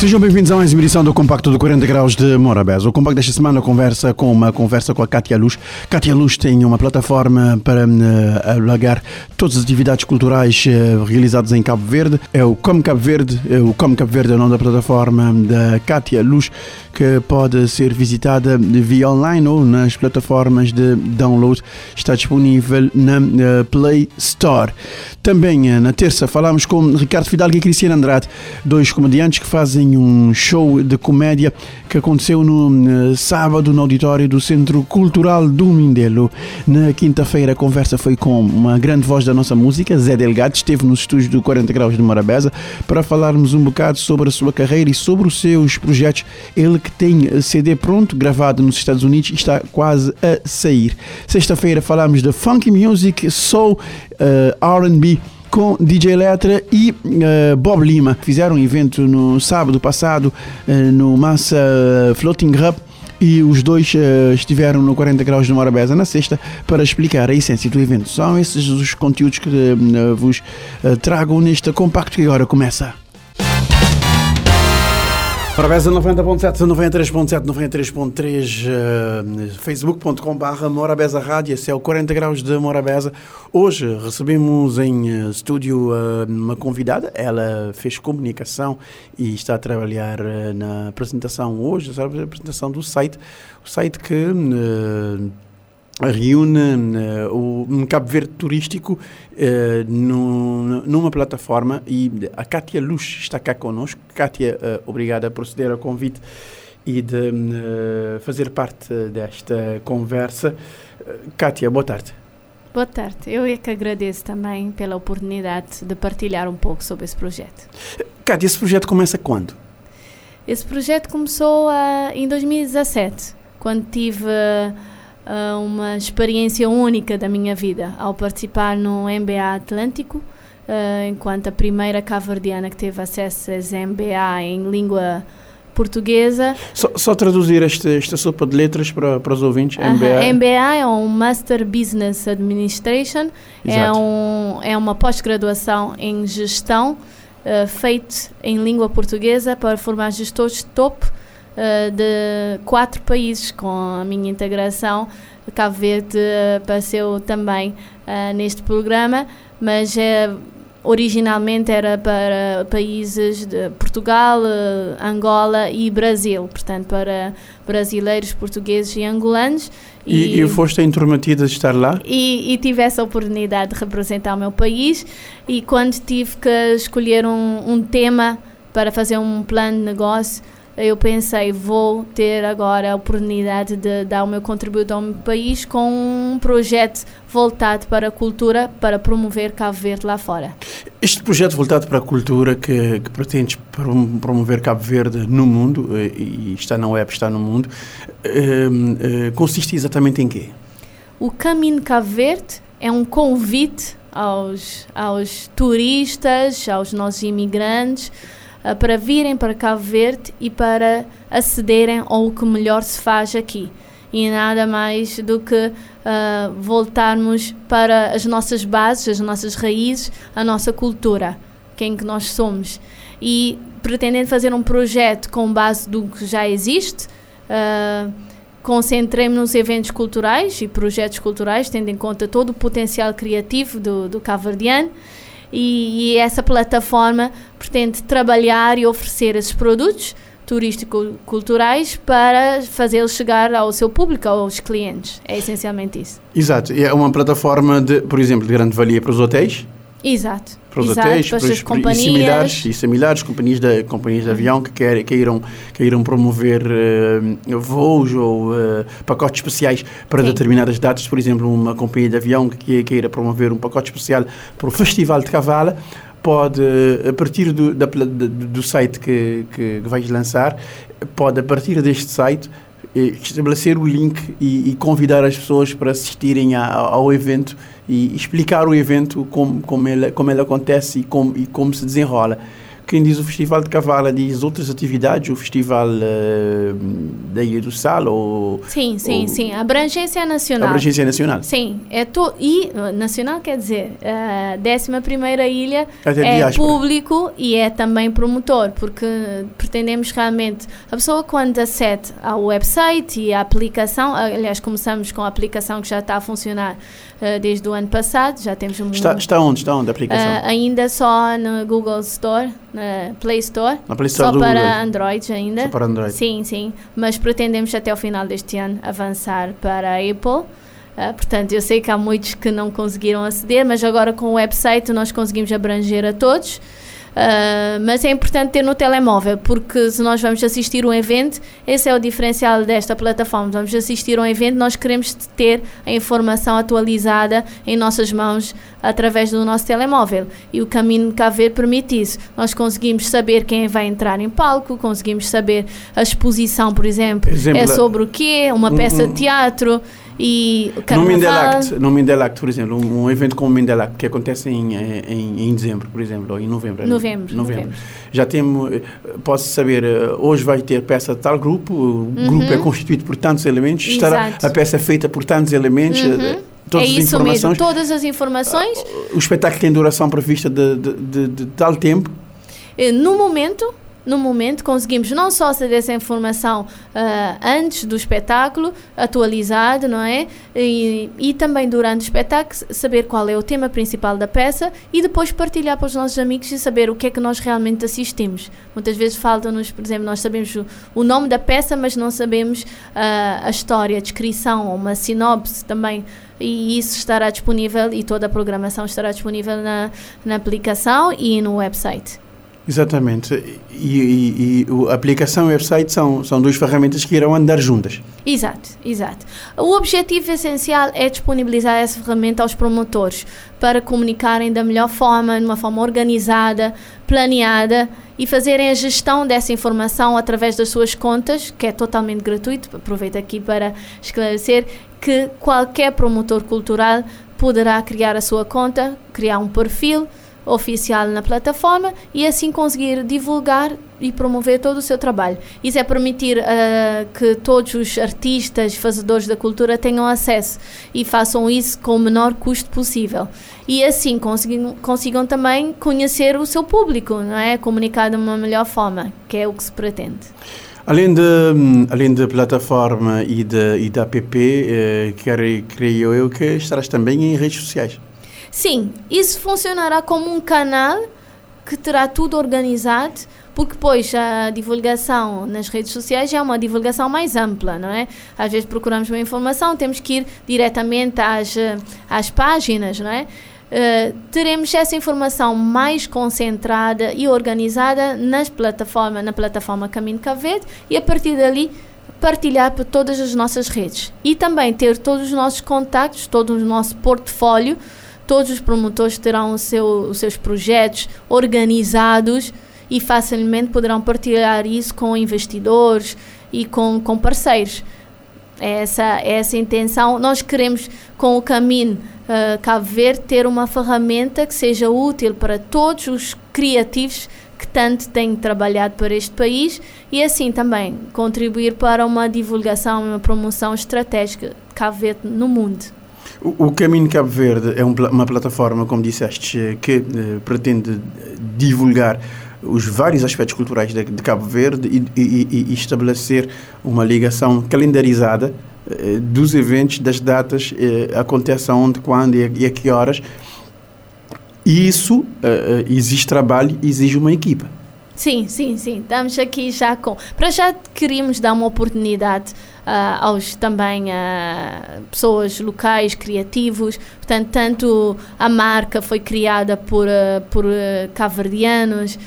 Sejam bem-vindos a mais uma edição do Compacto do 40 Graus de Morabeza. O Compacto desta semana conversa com uma conversa com a Cátia Luz. Cátia Luz tem uma plataforma para uh, alagar todas as atividades culturais uh, realizadas em Cabo Verde. É o Como Cabo Verde. Uh, o Como Cabo Verde é o nome da plataforma da Cátia Luz, que pode ser visitada via online ou nas plataformas de download. Está disponível na uh, Play Store. Também na terça falámos com Ricardo Fidalgo e Cristiano Andrade, dois comediantes que fazem um show de comédia que aconteceu no uh, sábado no auditório do Centro Cultural do Mindelo. Na quinta-feira a conversa foi com uma grande voz da nossa música, Zé Delgado, esteve nos estúdios do 40 Graus de Morabeza para falarmos um bocado sobre a sua carreira e sobre os seus projetos. Ele que tem CD pronto, gravado nos Estados Unidos e está quase a sair. Sexta-feira falámos de funk music, soul, uh, R&B com DJ Letra e uh, Bob Lima. Fizeram um evento no sábado passado uh, no Massa Floating Hub e os dois uh, estiveram no 40 Graus de Morabeza na sexta para explicar a essência do evento. São esses os conteúdos que uh, vos uh, trago neste compacto que agora começa. Morabeza 90.7, 93.7, 93.3, uh, facebook.com.br Morabeza Rádio, esse é o 40 Graus de Morabeza. Hoje recebemos em uh, estúdio uh, uma convidada, ela fez comunicação e está a trabalhar uh, na apresentação hoje, a apresentação do site, o site que reúne uh, o, um Cabo Verde turístico uh, no, numa plataforma e a Kátia Luz está cá connosco. Kátia, uh, obrigada por ceder ao convite e de fazer parte desta conversa. Kátia, boa tarde. Boa tarde. Eu é que agradeço também pela oportunidade de partilhar um pouco sobre esse projeto. Kátia, esse projeto começa quando? Esse projeto começou em 2017, quando tive uh, uma experiência única da minha vida ao participar no MBA Atlântico, uh, enquanto a primeira cabo-verdiana que teve acesso às MBA em língua portuguesa. Só, só traduzir esta, esta sopa de letras para, para os ouvintes. Uh -huh. MBA. MBA é um Master Business Administration, é, um, é uma pós-graduação em gestão uh, feito em língua portuguesa para formar gestores top uh, de quatro países com a minha integração. Cabo Verde apareceu também uh, neste programa, mas uh, originalmente era para países de Portugal, Angola e Brasil, portanto para brasileiros, portugueses e angolanos. E, e, e foste interrompida de estar lá? E, e, tive essa oportunidade de representar o meu país e quando tive que escolher um, um tema para fazer um plano de negócio, eu pensei, vou ter agora a oportunidade de dar o meu contributo ao meu país com um projeto voltado para a cultura, para promover Cabo Verde lá fora. Este projeto voltado para a cultura que, que pretende promover Cabo Verde no mundo, eh, e está na web, está no mundo, eh, eh, consiste exatamente em quê? O Caminho Cabo Verde é um convite aos, aos turistas, aos nossos imigrantes, uh, para virem para Cabo Verde e para acederem ao que melhor se faz aqui. E nada mais do que uh, voltarmos para as nossas bases, as nossas raízes, a nossa cultura, quem que nós somos. E pretendendo fazer um projeto com base do que já existe, uh, concentremos nos eventos culturais e projetos culturais, tendo em conta todo o potencial criativo do, do cabo-verdiano e, e essa plataforma pretende trabalhar e oferecer esses produtos turístico-culturais para fazê-los chegar ao seu público, aos clientes. É essencialmente isso. Exato. É uma plataforma, de, por exemplo, de grande valia para os hotéis? Exato. Para os hotéis, para, para as companhias. E similares, e similares companhias, de, companhias de avião que quer, queiram, queiram promover uh, voos ou uh, pacotes especiais para Sim. determinadas datas. Por exemplo, uma companhia de avião que queira promover um pacote especial para o Festival de Cavala pode, a partir do, da, do site que, que vais lançar, pode, a partir deste site, estabelecer o link e, e, convidar as pessoas para assistirem a, ao evento e explicar o evento como, como, ele, como ele acontece e como, e como se desenrola. Quem diz o Festival de Cavala diz outras atividades, o Festival uh, da Ilha do Sal ou... Sim, sim, ou, sim. Abrangência nacional. Abrangência nacional. Sim. É to, e nacional quer dizer, a décima primeira ilha Até é diáspora. público e é também promotor, porque pretendemos realmente... A pessoa quando acede ao website e à aplicação, aliás, começamos com a aplicação que já está a funcionar uh, desde o ano passado, já temos um... Está, está onde? Está onde a aplicação? Uh, ainda só no Google Store, na Play Store. Na Play Store só para Google. Android ainda. Só para Android. Sim, sim. Mas pretendemos até o final deste ano avançar para a Apple. Uh, portanto, eu sei que há muitos que não conseguiram aceder, mas agora com o website nós conseguimos abranger a todos. Uh, mas é importante ter no telemóvel, porque se nós vamos assistir um evento, esse é o diferencial desta plataforma. Vamos assistir um evento, nós queremos ter a informação atualizada em nossas mãos através do nosso telemóvel. E o caminho KV permite isso. Nós conseguimos saber quem vai entrar em palco, conseguimos saber a exposição, por exemplo, exemplo é sobre o quê, uma peça de teatro e no Mindelact, no Mindelact, por exemplo, um, um, evento como o Mindelact que acontece em, em, em, dezembro, por exemplo, ou em novembro. Novembro. novembro. novembro. Já temos, eh, posso saber, eh, hoje vai ter peça de tal grupo, o uhum. grupo é constituído por tantos elementos, Exato. estará a peça feita por tantos elementos. Uhum. Eh, todas é isso mesmo, todas as informações. O espetáculo tem duração prevista de, de, de, de tal tempo? No momento, no momento, conseguimos não só saber essa informação uh, antes do espetáculo, atualizado, não é? E, e, também durante o espetáculo, saber qual é o tema principal da peça e depois partilhar para os nossos amigos e saber o que é que nós realmente assistimos. Muitas vezes falta-nos, por exemplo, nós sabemos o, o, nome da peça, mas não sabemos uh, a história, a descrição, uma sinopse também e isso estará disponível e toda a programação estará disponível na, na aplicação e no website. Exatamente. E, e, e, a aplicação e o website são, são duas ferramentas que irão andar juntas. Exato, exato. O objetivo essencial é disponibilizar essa ferramenta aos promotores para comunicarem da melhor forma, de uma forma organizada, planeada e fazerem a gestão dessa informação através das suas contas, que é totalmente gratuito. Aproveito aqui para esclarecer que qualquer promotor cultural poderá criar a sua conta, criar um perfil oficial na plataforma e assim conseguir divulgar e promover todo o seu trabalho. Isso é permitir uh, que todos os artistas, fazedores da cultura tenham acesso e façam isso com o menor custo possível. E assim consigam, consigam também conhecer o seu público, não é? Comunicar de uma melhor forma, que é o que se pretende. Além de, além da plataforma e, de, e da app, eh, creio eu que estarás também em redes sociais. Sim, isso funcionará como um canal que terá tudo organizado, porque depois a divulgação nas redes sociais é uma divulgação mais ampla, não é? Às vezes procuramos uma informação, temos que ir diretamente às, às páginas, não é? Uh, teremos essa informação mais concentrada e organizada nas plataformas, na plataforma Caminho Cavete e a partir dali partilhar para todas as nossas redes e também ter todos os nossos contactos, todo o nosso portfólio todos os promotores terão seu, os seus projetos organizados e facilmente poderão partilhar isso com investidores e com, com parceiros. É essa, é essa intenção. Nós queremos, com o caminho uh, Cabo Verde, ter uma ferramenta que seja útil para todos os criativos que tanto têm trabalhado para este país e assim também contribuir para uma divulgação e uma promoção estratégica de Cabo Verde no mundo. O, Caminho Cabo Verde é um, uma plataforma, como disseste, que eh, pretende divulgar os vários aspectos culturais de, Cabo Verde e, e, e, estabelecer uma ligação calendarizada eh, dos eventos, das datas, eh, acontece onde, quando e a, que horas. E isso eh, exige trabalho, exige uma equipa. Sim, sim, sim. Estamos aqui já com. Para já queríamos dar uma oportunidade aos também uh, pessoas locais, criativos. Portanto, tanto a marca foi criada por, uh, por caverdianos,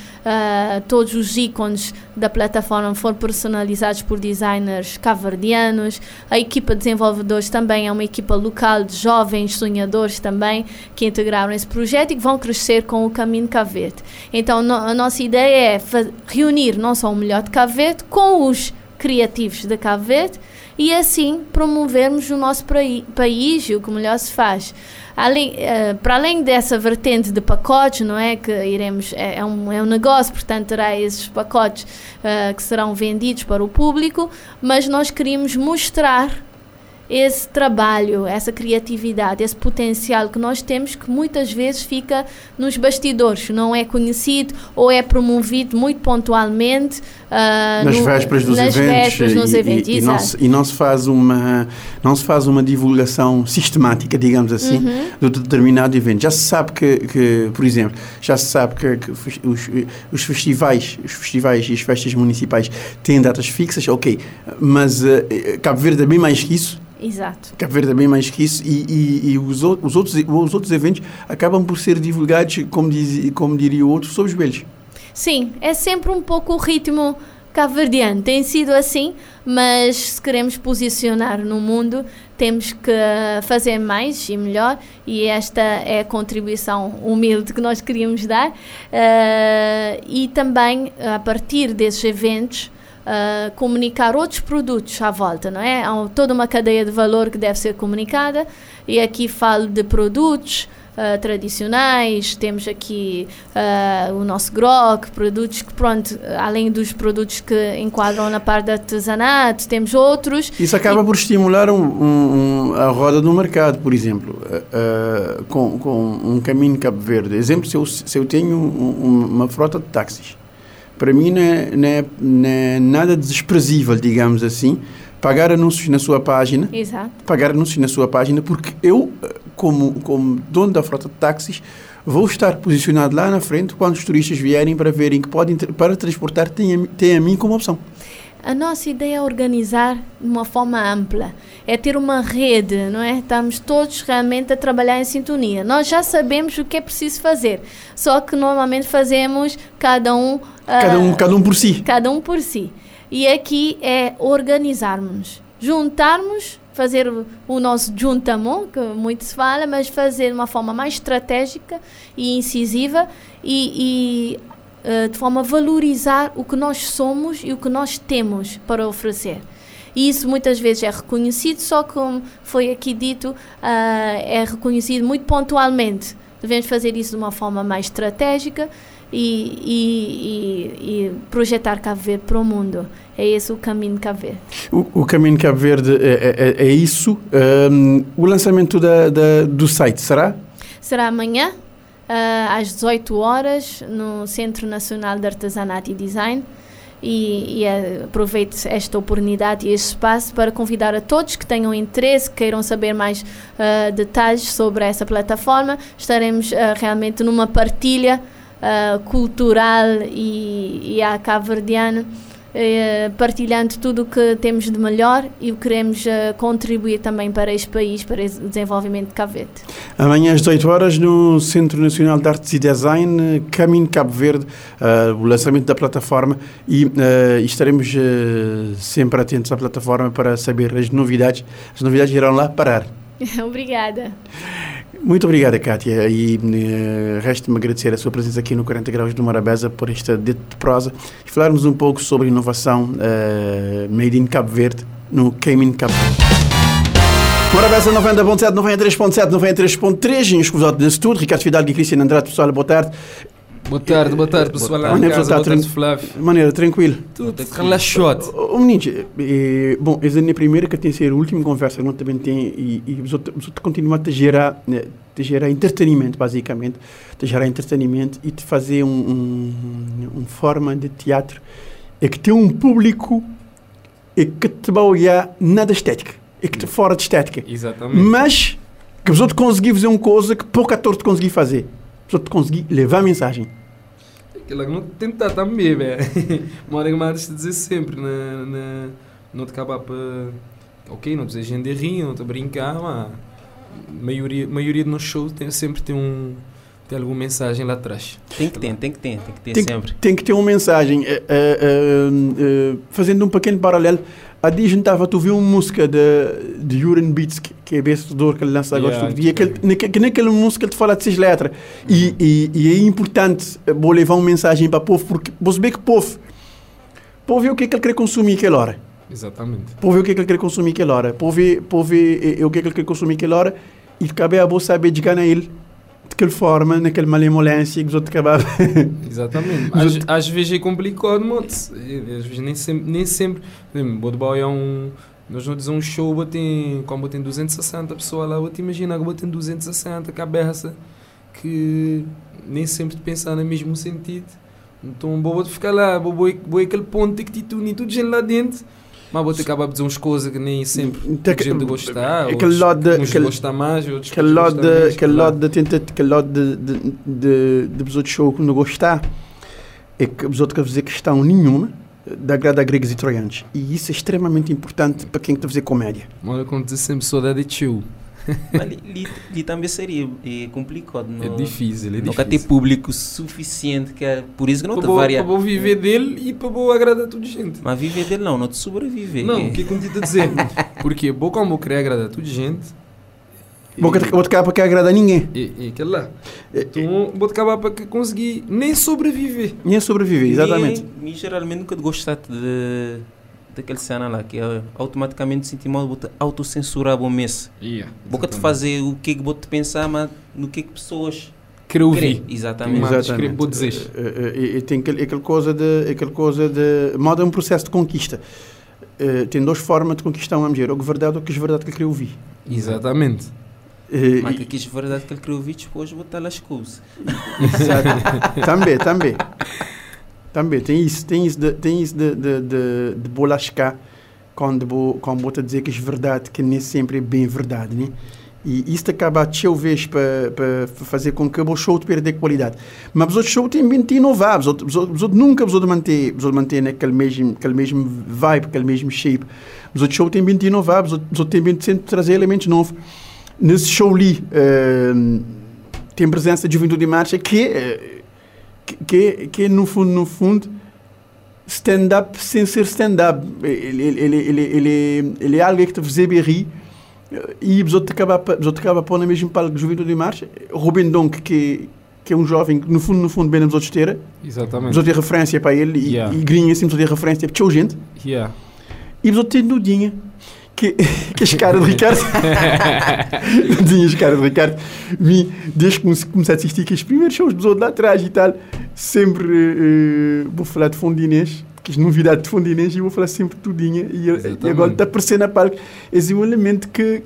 todos os ícones da plataforma foram personalizados por designers caverdianos. A equipa de desenvolvedores também é uma equipa local de jovens sonhadores também que integraram esse projeto e que vão crescer com o Caminho Cavete. Então, no, a nossa ideia é reunir não só o melhor de Cavete com os criativos de Cabo Verde e assim promovermos o nosso país e o que melhor se faz. Além, uh, para além dessa vertente de pacotes, não é? Que iremos, é, é, um, é um negócio, portanto terá esses pacotes uh, que serão vendidos para o público, mas nós queríamos mostrar esse trabalho, essa criatividade, esse potencial que nós temos que muitas vezes fica nos bastidores, não é conhecido ou é promovido muito pontualmente uh, nas no, vésperas dos nas eventos, vésperas, nos e, eventos e, e, não se, e, não se, faz uma não se faz uma divulgação sistemática, digamos assim, uhum. de determinado evento. Já se sabe que, que por exemplo, já se sabe que, que os, os festivais, os festivais e as festas municipais têm datas fixas, ok, mas uh, Cabo Verde é bem mais que isso Exato. Cabo Verde é bem mais que isso e, e, e os, os, outros, os outros eventos acabam por ser divulgados, como, diz, como diria o outro, sob os belos. Sim, é sempre um pouco o ritmo cabo-verdiano. Tem sido assim, mas se queremos posicionar no mundo, temos que fazer mais e melhor, e esta é a contribuição humilde que nós queríamos dar. Uh, e também, a partir desses eventos, uh, comunicar outros produtos à volta, não é? Há toda uma cadeia de valor que deve ser comunicada e aqui falo de produtos uh, tradicionais, temos aqui uh, o nosso grog, produtos que, pronto, além dos produtos que enquadram na parte de artesanato, temos outros. Isso acaba e, por estimular um, um, um, a roda do mercado, por exemplo, uh, com, com um caminho Cabo Verde. Exemplo, se eu, se eu tenho uma frota de táxis, para mim não é, não, é, não é, nada desprezível, digamos assim, pagar anúncios na sua página. Exato. Pagar anúncios na sua página, porque eu, como, como dono da frota de táxis, vou estar posicionado lá na frente quando os turistas vierem para verem que podem, para transportar, tem, tem a mim como opção. A nossa ideia é organizar de uma forma ampla, é ter uma rede, não é? Estamos todos realmente a trabalhar em sintonia. Nós já sabemos o que é preciso fazer, só que normalmente fazemos cada um, cada um, uh, cada um por si. Cada um por si. E aqui é organizarmos, juntarmos, fazer o nosso juntamon, que muito se fala, mas fazer de uma forma mais estratégica e incisiva e, e uh, de forma a valorizar o que nós somos e o que nós temos para oferecer. E isso muitas vezes é reconhecido, só como foi aqui dito, uh, é reconhecido muito pontualmente. Devemos fazer isso de uma forma mais estratégica e, e, e, e projetar Cabo Verde para o mundo. É esse o caminho de Cabo Verde. O, o caminho de Cabo Verde é, é, é isso. Um, o lançamento da, da, do site será? Será amanhã, às 18 horas no Centro Nacional de Artesanato e Design. E, e uh, aproveito esta oportunidade e este espaço para convidar a todos que tenham interesse, que queiram saber mais uh, detalhes sobre essa plataforma. Estaremos realmente numa partilha cultural e, e cabo-verdiana partilhando tudo o que temos de melhor e o que queremos uh, contribuir também para este país, para o desenvolvimento de Cabo Verde. Amanhã às 18 horas no Centro Nacional de Artes e Design, Caminho Cabo Verde, uh, o lançamento da plataforma e estaremos sempre atentos à plataforma para saber as novidades. As novidades irão lá parar. Obrigada. Muito obrigada, Kátia. E uh, resta-me agradecer a sua presença aqui no 40 Graus do Morabeza por esta dito de prosa e falarmos um pouco sobre inovação uh, made in Cabo Verde, no Cayman Cabo Verde. Morabeza 90.7, 93.7, 93.3, escusado nesse tudo. Ricardo Fidalgo e Cristiano Andrade, pessoal, boa tarde. Boa tarde, boa tarde, pessoal lá em casa, boa tarde, Flávio. Maneira, tranquilo. Tudo relaxote. O menino, bom, essa é a primeira que tem ser a última conversa que nós também tem e, e os outros continuam a gerar, né, te gerar entretenimento, basicamente, te gerar entretenimento e te fazer um, um, um forma de teatro é que tem um público é que te vai olhar nada estética, é que te fora de estética. Exatamente. Mas que os outros conseguiram fazer uma coisa que pouco ator te conseguir fazer só te conseguir levar a mensagem. Aquilo não tentar também, velho. Uma hora que mais te dizer sempre, na, na, não te acabar para. Ok, não dizer gente rir, não te brincar, mas. Maioria, maioria dos shows tem, sempre tem um tem alguma mensagem lá atrás. Tem que ter, tem que ter, tem que ter tem, sempre. Tem que ter uma mensagem. É, é, é, fazendo um pequeno paralelo, a Disney estava a ouvir uma música de, de Uran Beats, que, que é vencedor que ele lança agora. Yeah, e aquele, naquele, naquela música ele fala de seis letras. E, e, e, é importante vou levar uma mensagem para o povo, porque você vê que o povo, o povo é o que, é que ele quer consumir aquela hora. Exatamente. Para ver o que é que ele quer consumir aquela hora. Para ver, para ver eh, o que é que ele quer consumir aquela hora. E cabe a você saber de ganhar ele. De que forma, naquela malemolência que os outros acabavam. Exatamente. Às, às vezes é complicado. É, Às vezes nem sempre. Nem sempre Bodebal é um. Nós não dizemos um show, botem, como botem 260 pessoas lá, te imagina que botem 260 cabeça, que nem sempre pensar no mesmo sentido. Então, vou ficar lá, vou vou aquele ponto que te une tudo gente lá dentro. Mas vou ter que acabar de dizer umas coisas que nem sempre Então, a gente gostar. aquele outros- lado de- uns gostam mais, outros aquele lado de, aquele lado de tenta aquele lado de de de, de, de outros show que não gostar é que os outros quer fazer questão nenhuma da agrada a gregos e troianos e isso é extremamente importante para quem está a fazer comédia Olha, quando diz sempre saudade de tio. Mas também seria é complicado. É não- difícil, é Nunca ter difícil. público suficiente, que é por isso que não Para te varia. para viver dele e para vou agradar a toda gente. Mas viver dele não, não te sobreviver. Não, o que é que eu te a dizer? Porque vou como vou querer agradar a toda gente. vou vou acabar para que agrada a ninguém E, e aquele lá. É, Então vou acabar para que conseguir nem sobreviver. nem sobreviver exatamente E, e geralmente nunca gostar de daquele cena lá, que é automaticamente sentir mal, vou te autocensurar o mês. Yeah, Vou te fazer o que é que vou te pensar, mas no que é que pessoas Querer ouvir. Exatamente. Exatamente vou dizer. Eh, eh, e- e tem aquele, aquele coisa de aquele coisa de modo é um processo de conquista Eh, tem duas formas de conquistar uma mulher ou que verdade ou que é verdade que ele queria ouvir Exatamente. Eh, Mas que quis verdade que ele queria ouvir, depois vou estar as coisas. Exato. também, também. Também, tem isso, tem isso de, tem isso de, de, de, de bolascar quando vou, quando vou te dizer que é verdade, que nem sempre é bem verdade, né? E isso acaba a vez para fazer com que o show te perder qualidade. Mas outros shows têm bem de inovar, os outros, os outros, os outros nunca outros manter, outros manter naquele mesmo, aquele mesmo vibe, aquele mesmo shape. Outros shows têm bem de inovar, os outros, os outros têm bem de sempre trazer elementos novos. Nesse show ali, eh, tem presença de juventude em marcha que é que, que, no fundo, no fundo, stand-up sem ser stand-up. Ele, ele, ele, ele, ele, ele é algo que te faz rir eh, e os outros acabam os outros acabam pôr no mesmo palco de juventude em marcha. Rubem Donk, que, que é um jovem que, no fundo, no fundo, bem nos outros ter, os Exatamente. outros têm referência para ele e, Yeah. e grinha assim, os outros referência para gente. Yeah. E os outros têm Nudinha. Que, que as caras de Ricardo. Nudinha, as caras de Ricardo. Vi, desde que comecei a assistir que os primeiros shows dos outros lá atrás e tal, sempre eh, vou falar de Fondinês, que as novidades de Fondinês, e vou falar sempre de Tudinha. E, e agora está aparecendo na palco. Esse é um elemento que,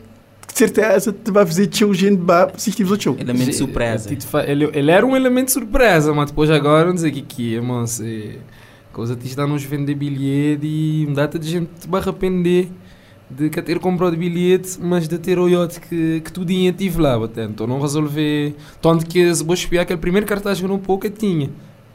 que de certeza te vai fazer show gente para assistir outros shows. Elemento surpresa. Ele, ele era um elemento surpresa, mas depois agora não dizer o que que é, moço. é, Coisa te está nos vender bilhete e um data de gente vai arrepender de que ter comprado bilhete, mas de ter o iote que, que tudinho tive lá, então não resolver. Tanto que se vou espiar aquele primeiro cartaz que não pouco tinha.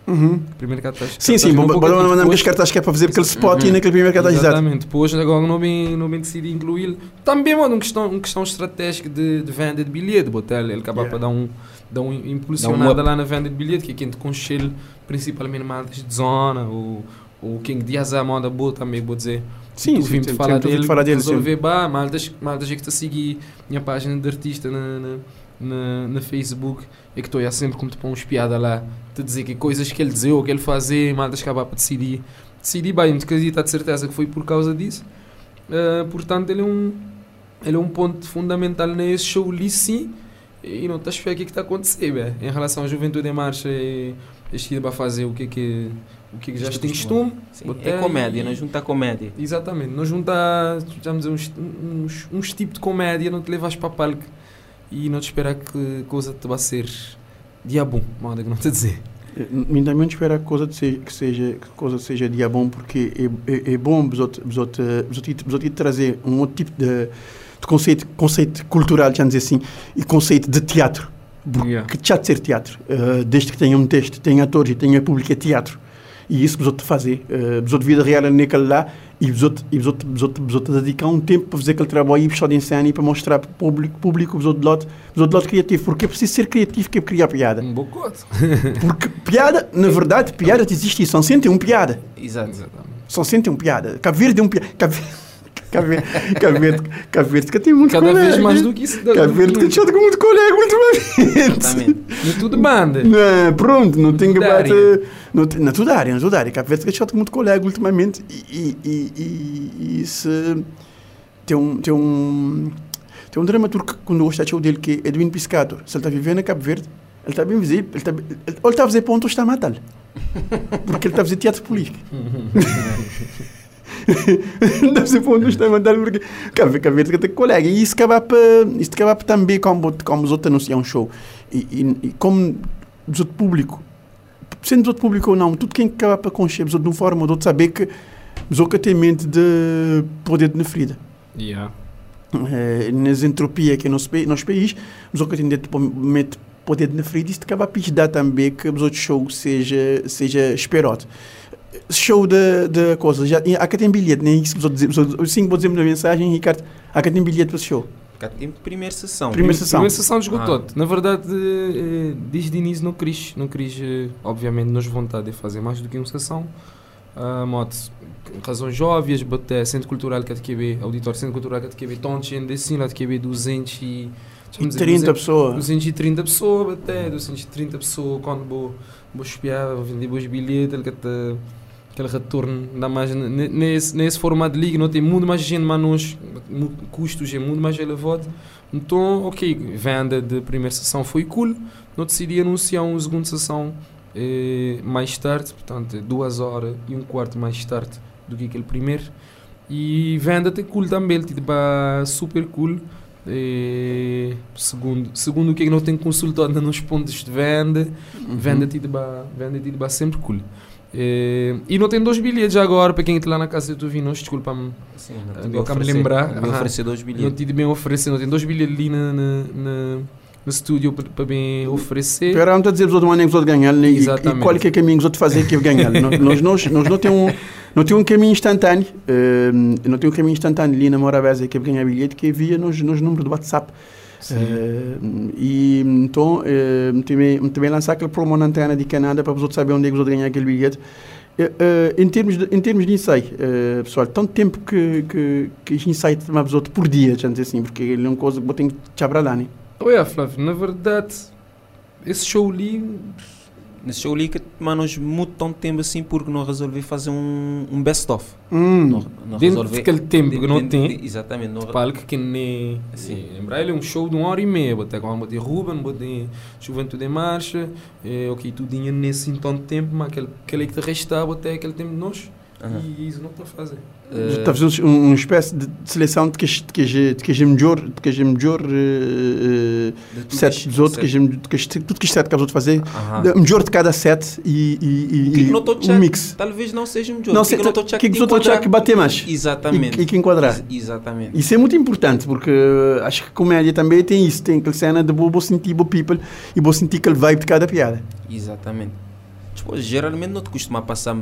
Uhum. Primeiro cartaz. Sim, sim, cartaz que eu não bora pouco, mandar depois- aqueles cartazes que é para fazer aquele spot Uhum. e naquele primeiro cartaz. Exatamente. Depois agora não bem, não bem decidi incluí-lo. Também mano, uma questão, uma questão estratégica de, de venda de bilhete. Botar ele acaba Yeah. para dar um, dar um impulsionada up. lá na venda de bilhete, que é quem te conchele, principalmente maltas de zona, ou, ou quem dias a moda boa também, vou dizer. Sim, tu sim, sempre- falar sempre dele, falar dele, resolver, bah, maltas, maltas é que está a seguir minha página de artista na, na, na, na Facebook, é que estou sempre como te pôr uns piada lá, te dizer que coisas que ele dizia ou que ele fazia, maltas acabar para decidir. Decidi bem, de acreditar de certeza que foi por causa disso. Uh, portanto, ele é um, ele é um ponto fundamental nesse show ali, sim. E não estás a ver o que é está a acontecer, bé. em relação à juventude em marcha. E, este vai fazer o que é que, o que, é que já tem costume. Botar é comédia, e- não junta comédia. Exatamente, não juntar, vamos dizer, uns, uns, uns tipos de comédia, não te levas para palco e não te esperar que coisa te vá ser dia bom, moda que não te dizer. Mim também espera que coisa seja, que seja que coisa seja dia bom porque é, é, é bom outros trazer um outro tipo de, de conceito conceito cultural já dizer assim e conceito de teatro Yeah. que teatro ser teatro eh, desde que tenha um texto tenha atores e tenha público é teatro e isso que vos outros fazer uh, vos outros vida real naquele lá e outros e vos outros dedicar um tempo para fazer aquele trabalho e puxar de cena e para mostrar para o público público vos outros lote vos outros lote criativo porque é preciso ser criativo que é criar piada Um bocote. porque piada, na verdade, piada existe. São 101 piada. Exato. São 101 piada. Cabo Verde é um piada. Cabo... Verde, Cabo Verde, Cabo Verde que tem muito Cada colega. vez mais do que isso. Cabo Verde que tem muito colega ultimamente. Exatamente. E tudo banda. Não, pronto, não tem que bater. não Na toda área, na toda área. Cabo Verde que tem muito colega ultimamente e, e, e, isso tem um, tem um, tem um dramaturgo que quando eu gostei dele que é Edwin Piscator. Se ele está vivendo em Cabo Verde, ele está bem visível, ele está, ele, ou ele está a fazer ponto ou está a matá-lo. Porque ele está a fazer teatro político. Ele está a fazer ponto ou está a matá-lo porque Cabo Verde que tem colega. E isso acaba para, isso acaba para também como, como os outros anunciam um show. E, e, e como os outros público, sendo os outros público ou não, tudo quem acaba para conhecer os outros de uma forma ou de outra, saber que os outros têm mente de poder na ferida. Yeah. Eh, nas entropia que é nosso, nosso país, os outros têm de mente poder na ferida, isso acaba a dar também que os outros shows seja, seja esperado. Show da, da coisa, já, há que tem bilhete, nem isso sim, vou dizer na mensagem, Ricardo, há que tem bilhete para esse show. Tem primeira sessão. Primeira sessão. Primeira sessão esgotou Ah. Na verdade, eh, desde o início não quis, não quis eh, obviamente, nos vontade de fazer mais do que uma sessão. Uh, mote, razões óbvias, até Centro Cultural KTQB, Auditório Centro Cultural KTQB, Tonchen, assim, lá KTQB 200 e... E 30 pessoas. 230 pessoas, até 230 pessoas, quando vou, vou espiar, vou vender os bilhetes, ele que te- aquele retorno, ainda mais ne- ne- nesse, nesse formato de liga, não tem muito mais gente, mas custos é muito mais elevado. Então, ok, venda de primeira sessão foi cool, não decidi anunciar uma segunda sessão eh, mais tarde, portanto, duas horas e um quarto mais tarde do que aquele primeiro. E venda até cool também, tipo, super cool. Eh, segundo, segundo o que é que não tenho consultado nos pontos de venda, venda tipo, venda tipo sempre cool. Eh, e não tem dois bilhetes agora, para quem está lá na casa do Vinos, desculpa-me, Sim, não te oferecer- lembrar. não te Aham. oferecer dois não bilhetes. tive bem oferecer, não tem dois bilhetes ali na, na, na- no estúdio para, para bem oferecer. Pero não está a dizer os outros maneira que os outros ganhar, né? e, e Exatamente. qual é que é o caminho que os outros fazem que ganhar. nós, nós, nós, não temos um, não temos um caminho instantâneo, eh, não temos um caminho instantâneo ali na Morabeza que é ganhar bilhete, que é via nos, nos números do WhatsApp. Eh, e então, eh, também, também lançar aquele promo na antena de Canadá para os outros saberem onde é que os outros ganham aquele bilhete. Eh, em, termos de, em termos de ensaio, eh, pessoal, tanto tempo que, que, que esse ensaio tomamos outro por dia, assim, porque ele é uma coisa que eu tenho que te lá, né? Olha, Flávio, na verdade, esse show ali, Nesse show ali que manos muito tanto tempo assim porque não resolvi fazer um, um best-of. Hum. Não, não dentro daquele tempo que não tem, de- exatamente. Não, palco que nem. Sim. Lembrar ele é um show de uma hora e meia. Botei com botei Ruben, botei Juventude em Marcha, eh, ok, tudinho nesse tanto tempo, mas aquele, aquele que te restava, botei aquele tempo de nós. E isso não está a fazer. Eh, Está a fazer um- uma espécie de seleção de que que que é melhor, de que é melhor eh, eh, sete dos outros, que que tudo que sete que os outros fazer, melhor de cada sete e, O que é que um mix. Talvez não seja melhor. Não que é que que é que os te outros acham que bater mais Exatamente. e, que enquadrar. Ex- Exatamente. Isso é muito importante, porque eh, acho que comédia também tem isso, tem aquela cena de vou sentir o people e vou sentir aquele vibe de cada piada. Exatamente. Depois, geralmente não te costuma passar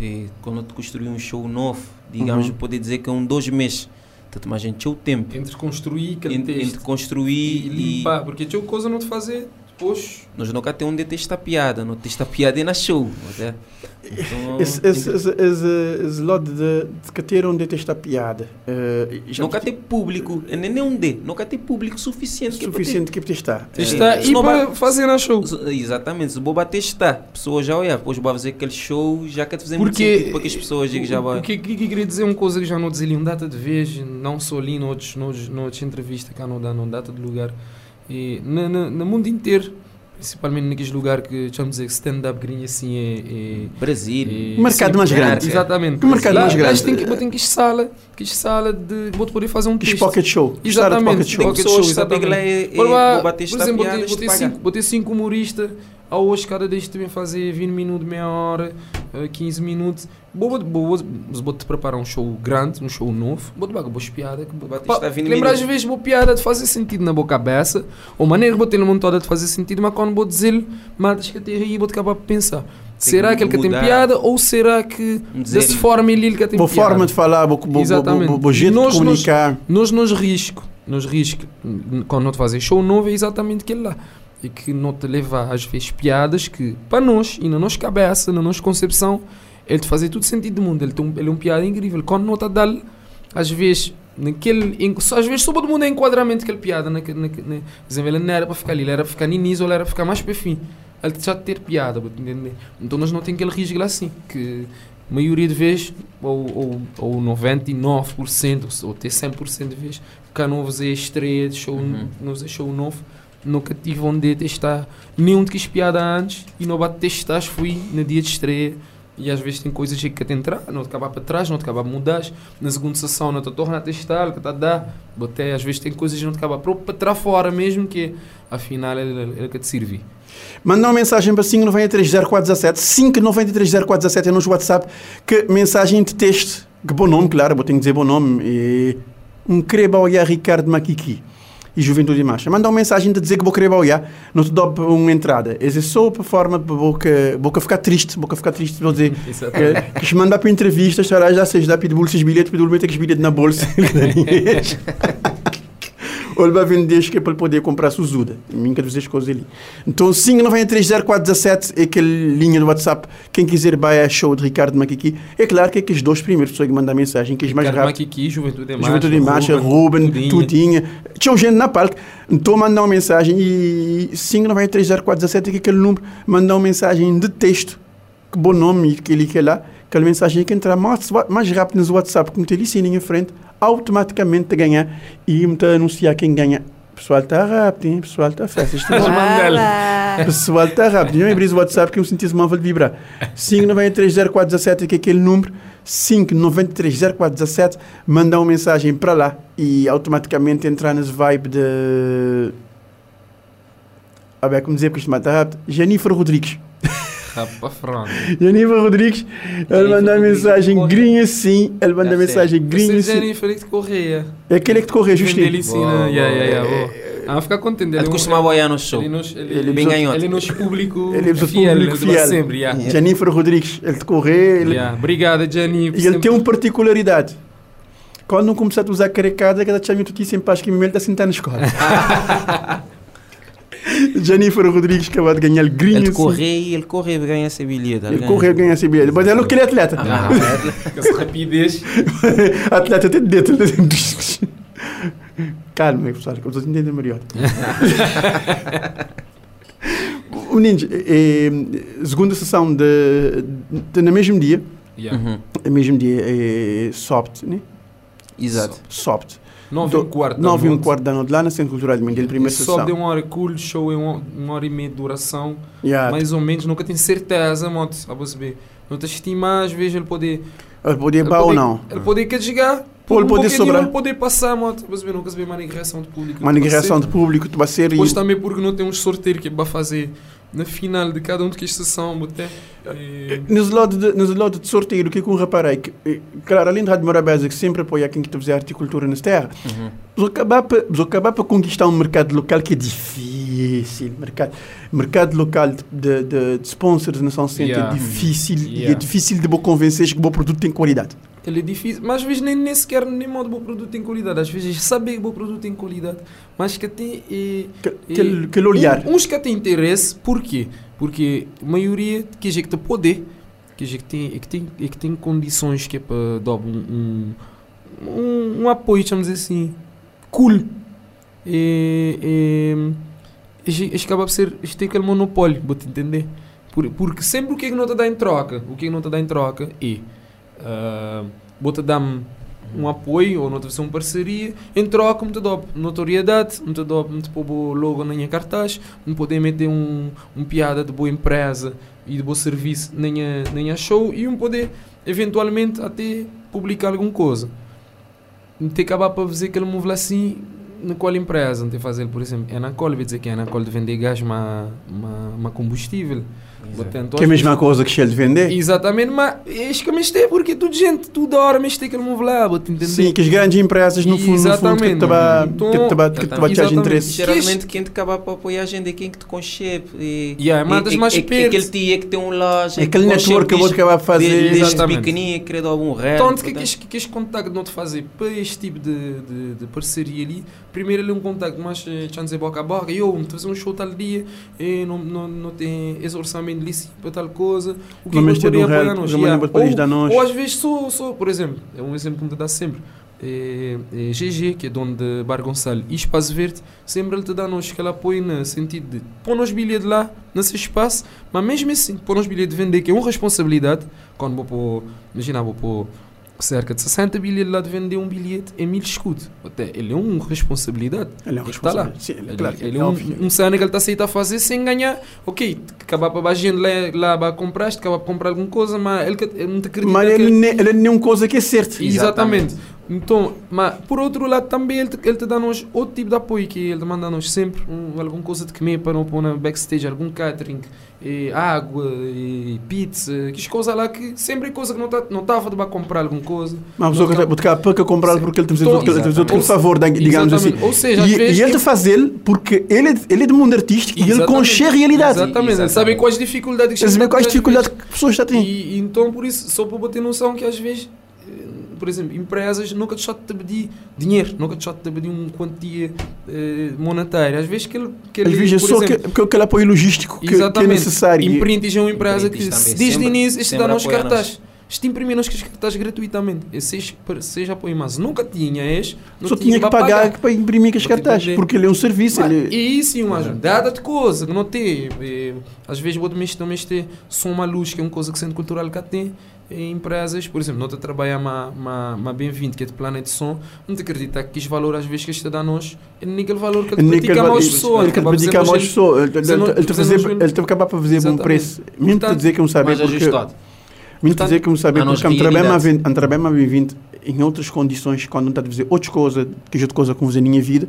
eh, quando te construir um show novo, digamos, Uhum. poder dizer que é um dois meses. Então, mas a gente tinha o tempo Entre construir entre, entre construir e e, limpar, porque tinha coisa não te fazer depois. nós nunca temos onde testar piada, não testar piada é na show. até. Então, Esse, esse, esse, esse, esse lado de, de que ter onde testar piada. eh, já nunca tem público, é nem um D, nunca tem público suficiente. é suficiente que testar. Está É, e para fazer na show. Exatamente, se vou bater está, pessoas já olhar, depois vai fazer aquele show, já quer fazer muito Porque sentido para que as pessoas digam já vai. o que, que, que queria dizer uma coisa que já não dizia ali, um data de vez, não só ali, noutros, noutros, noutras entrevistas, cá não dá, não data de lugar. E na, na, no mundo inteiro, principalmente naqueles lugares que, chamamos de dizer, stand-up green assim é... é Brasil. é- O mercado sim, mais é, grande. Exatamente. O mercado Lá- mais grande. Tem que, tem que ir sala, que sala de... Vou poder fazer um Que texto. pocket show. Exatamente, pocket show. Pocket show, que que lá é, é, Por vou bater exemplo, botei, paga. cinco, botei cinco humoristas, a hoje cada vez também fazer 20 minutos, meia hora, eh, 15 minutos. Vou, vou, vou, vou te preparar um show grande, um show novo, vou te bagar boas piadas. que- Bater pa- esta 20 Lembrar às vezes boa piada de fazer sentido na boa cabeça, ou maneira que vou ter no mundo toda de fazer sentido, mas quando vou dizer, matas que até aí vou te acabar a pensar. será que ele que tem piada ou será que dizer- dessa forma ele que tem Boa piada? forma de falar, boa, boa, boa, Exatamente. boa, boa jeito de Nós- nós- comunicar. Nós nos risco, nos risco, quando não te fazer show novo é exatamente aquele lá. E que não te leva às vezes piadas que, para nós, e na nossa cabeça, na nossa concepção, ele te fazer tudo sentido do mundo. Ele, tem ele é um piada incrível. Quando não está a dar, às vezes, naquele, às vezes todo mundo é enquadramento daquele piada, naquele, naquele, na, exemplo, ele não era para ficar ali, ele era para ficar ou ele era para ficar mais para fim. Ele já ter piada, entender? Então nós não temos aquele risco lá assim, que a maioria de vezes, ou, ou, ou 99%, ou até 100% de vezes, cá não fazer estreia de show, Uhum. não fazer show novo, nunca tive onde testar. Nenhum de que piada antes, e não bate testar, fui no dia de estreia, e às vezes tem coisas que quer entrar, não te acabar para trás, não te acabar a mudar, na segunda sessão não te torna a testar, que a dar, até às vezes tem coisas que não te acaba para trás fora mesmo, que afinal ele, ele que te servir. Manda uma mensagem para 5930417, 5930417 é nos WhatsApp, que mensagem de texto, que bom nome, claro, vou ter que dizer bom nome, e um querer olhar Ricardo Maquiqui e Juventude e Marcha. Manda uma mensagem de dizer que vou querer olhar, não te dou uma entrada. Essa é só para forma de boca, boca ficar triste, boca ficar triste, vou dizer, que, que se manda para entrevistas, estará já seja, dá para bolsas bilhetes, para meter os bilhetes na bolsa. Ele vai vender que é para poder comprar Suzuda. Dizer as coisas ali. Então 5930417 é aquele linha do WhatsApp. Quem quiser vai a show de Ricardo Maquiqui. É claro que é que as duas primeiras pessoas que mandam mensagem, que as mais Ricardo rápido. Maquiqui, Juventude Marcha, Juventude Marcha, Ruben, Tudinha. Tudinha. Tinha gente na palco. Então mandar uma mensagem e 5930417 é aquele número. Mandar uma mensagem de texto. Que bom nome que ele quer lá. Aquela mensagem que entrar mais, mais rápido no WhatsApp, como tem ali em frente, automaticamente te ganhar e me anunciar quem ganha. Pessoal está rápido, hein? Pessoal está fácil. É pessoal está rápido. Eu abri o WhatsApp que eu senti esse móvel vibrar. 5930417, que é aquele número. 5930417. Mandar uma mensagem para lá e automaticamente entrar nas vibe de. Ah, bem, como dizer, porque isto mata rápido. Jennifer Rodrigues. Rapa Franco. Jennifer Rodrigues, ele manda a mensagem grinha sim. Ele manda a Já sei. mensagem grinha sim. Jennifer de Correia. É aquele que te corre, Ele justinho. ensina. Boa, Yeah, yeah, yeah. Ah, vai ficar contente. Ele é um- costuma boiar no show. Ele nos, ele, Ele Bem ganhoto. ele nos público Ele é fiel, público ele vai fiel. sempre, yeah. Jennifer Rodrigues, ele te corre, ele, Yeah. Obrigada, Jenny. e ele tem uma particularidade. Quando não começar a usar carecada, cada chama tu sempre acho que ele está sentado na escola. Jennifer Rodrigues acabou de ganhar grinha Ele corre e ele corre e ganha esse bilhete. Ele corre, ganha esse bilhete. Mas ele é que ele é atleta. Ah, Com essa rapidez. atleta tem dedo. Calma, pessoal, que eu estou entendendo melhor. O Ninja, é, é, segunda sessão de, de, no mesmo dia, Yeah. Uhum. no mesmo dia é soft, né? Exato. Soft. Nove e um quarto. da 9 e um quarto da noite lá na Centro Cultural de Mindelo, primeira sessão. de uma hora cool, show é uma, uma hora e meia de duração. Yeah. Mais ou menos, nunca tenho certeza, moto, a você ver. Não te estima, às vezes ele pode. Ele podia ele ir para ou não. Ele pode quer chegar. Ele pode sobrar. Ele pode passar, moto. Você ver, nunca se vê uma reação de público. Uma pode reação ser. de público, tu vai ser. e- Depois também porque não tem um sorteio que vai fazer na final de cada um de que sessão. Boté. E- Nos lados de, nos lados de sorteio, o que é eu reparei? Que, eh, claro, além da Rádio Morabeza, que sempre apoia quem que fazer horticultura nas terras, Uhum. acabar acabar para conquistar um mercado local que é difícil. Mercado, mercado local de, de, de sponsors na São Centro Yeah. é difícil e é Yeah. difícil de vou convencer que o produto tem qualidade. Ele é difícil, mas às vezes nem, nem sequer nem modo bom produto tem qualidade. Às vezes saber que o produto tem qualidade, mas que tem. eh, Que- aquele olhar. Um- uns que têm interesse, por quê? Porque a maioria que gente tem poder, que gente tem, é que tem, é que tem condições que é para dar um, um, um, apoio, vamos dizer assim, cool. E, e, e, e acaba por ser, isto tem aquele monopólio, vou-te entender? Por, porque sempre o que é que não te dá em troca, o que é que não te dá em troca é, uh, vou-te dar um apoio ou não te uma parceria, em troca me te dou notoriedade, me te dou me te pôr logo na minha cartaz, me poder meter um, um piada de boa empresa e de bom serviço na minha, show e um poder eventualmente até publicar alguma coisa. Me ter acabar para dizer que ele assim na qual empresa, não tem fazer, por exemplo, é na qual, vai dizer que é na qual de vender gás, uma combustível. Portanto, Que é a mesma coisa que ele vender. Exatamente, mas acho que me tem porque tudo gente, toda hora me tem que ele move lá, entender. Sim, que as grandes empresas, no fundo, no fundo que Exatamente. te vai Então, te vai- que te vai ter exatamente. interesse. Geralmente quem te acaba para apoiar a gente é quem que te conchebe. E, Yeah, mandas e- mais e- perto. Aquele tia que tem um loja. Aquele que network que eu vou acabar a fazer. desde- Exatamente. pequenininho, querer dar algum ré. Então, o que é que este, que este contacto não te fazer para este tipo de, de, de parceria ali? Primeiro, ele é um contacto mais eh, eu dizer boca a boca. Eu, me fazer um show tal dia, e não, não, não tem esse orçamento lícito para tal coisa. O que Não do poderia apoiar nós? dar nós. ou às vezes, sou, sou, por exemplo, é um exemplo que me dá sempre. é, é GG, que é dono de Bar Gonçalo e Espaço Verde, sempre ele te dá nos aquele apoio no sentido de pôr nos bilhete lá, nesse espaço, mas mesmo assim, pôr nos bilhete de vender, que é uma responsabilidade, quando vou pôr, imagina, vou pôr cerca de 60 bilhetes lá de vender um bilhete em mil escudos. Até ele é uma responsabilidade. Ele é um Ele está lá. responsável. Sim, ele, Ele, claro, ele é é um, um cena que ele está a aceitar fazer sem ganhar. Ok, acabar para a gente lá, lá vai comprar, acabar para comprar alguma coisa, mas ele, que- ele não te acredita Mas que... ele, ne- ele não é uma coisa que é certa. Exatamente. Então, mas por outro lado também ele te, ele te dá-nos outro tipo de apoio, que ele te manda-nos sempre um, alguma coisa de comer para não pôr na backstage, algum catering, e água, e pizza, que coisas lá que sempre é coisa que não tá- não estava de comprar alguma coisa. Mas a pessoa que está a pouco a comprar Sim. porque ele te fez Então, outro exatamente. favor, digamos assim. Exatamente. Ou seja, E, e ele te faz ele porque ele, é- ele é de mundo artístico e ele Exatamente. conche a realidade. Exatamente. Ele sabe quais dificuldades que gente quais dificuldades que as pessoas têm. E, então, por isso, só para bater noção que às vezes, eh, por exemplo, empresas nunca te te pedir dinheiro, nunca te te pedir uma quantia eh, monetária. Às vezes que ele, que Às ele vezes é por só exemplo, que, que aquele apoio logístico que, que é necessário. Imprintis é uma empresa que, desde o sempre- início, este dá-nos apoia cartaz. Este imprimir-nos cartaz gratuitamente. E seja, seja apoio, mas nunca tinha este. Só tinha que para pagar para imprimir as Para entender. porque ele é um serviço. Mas, Ele, e isso é uma ajudada de coisa que não tem. Eh, Às vezes, vou também ter som uma luz, que é uma coisa que o Centro Cultural cá tem. Em empresas, por exemplo, nós trabalhar uma, uma, uma bem-vindo, que é de plano de som, não te acredita que esse valor, às vezes, que este dá nós, é nem aquele valor que ele nem pratica que pessoas. ele a mais gente- pessoas. Ele- ele te acabar para fazer um Exatamente. preço. Mesmo Portanto, dizer que não sabe porque ajustado. Muito dizer que não sabe a porque um trabalho um trabalho mais bem-vindo em outras condições, quando não está a fazer outras coisas, que outra coisa fazer na minha vida,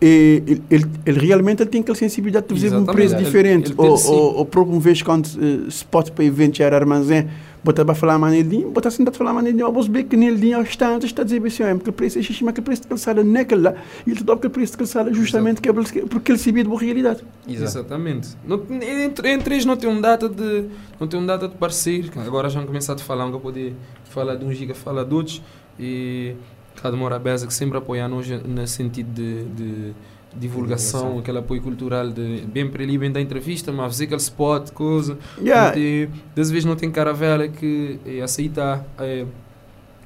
e ele, ele, ele realmente ele tem aquela sensibilidade de fazer um preço Ele- diferente. ele tem ou, ou, ou próprio vez quando uh, spot para evento era armazém, botar para falar maneirinho, botar sentado a falar maneirinho, mas ver que nele dia está antes está a dizer assim, "Ah, porque o preço é xixi, mas que o preço de calçada naquele lá, e ele te dá aquele preço de calçada justamente que é porque ele sabia de boa realidade. Exatamente. Não, entre, entre eles não tem um data de não tem um data de parceiro. Agora já vão começar a falar, vão poder falar de um giga, falar de outros. E cada Morabeza que sempre apoia nós no sentido de, de divulgação, Divulgação. aquele apoio cultural de bem para ali, bem da entrevista, mas fazer aquele spot, coisa. Yeah. Tem- das vezes não tem caravela que eh, aceita, eh,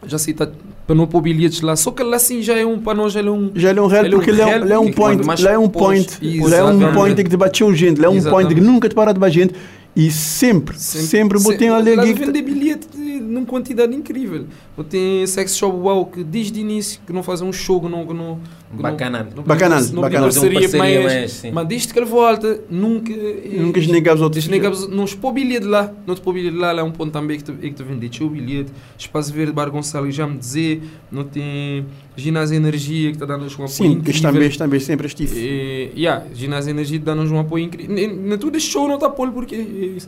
já aceita para não pôr bilhetes lá. Só que lá sim já é um, para nós já é um. Já é um real é porque ele é, um- é um point, ele é um point, ele é um point que te bateu gente, ele é um point que nunca te para de bater gente e sempre, sempre, botei lá ali que vender bilhete de- numa quantidade incrível. Tem sex shop wow que desde o início que não faz um show que não, que não Bacana. não, Bacana, não, não bacana. Fazer uma parceria, mas, mais, sim. mas desde que ele volta nunca nunca esnega os outros. Desnega, não pôr bilhete lá, não pôr bilhete lá, lá é um ponto também que te, é que te vende o bilhete. Espaço Verde, Bar Gonçalo, já me dizer, não tem ginásio Energia que está dando um apoio Sim, incrível. este também, também sempre estive. E, yeah, ginásio Energia dá-nos um apoio incrível. Na tudo este show não está polo porque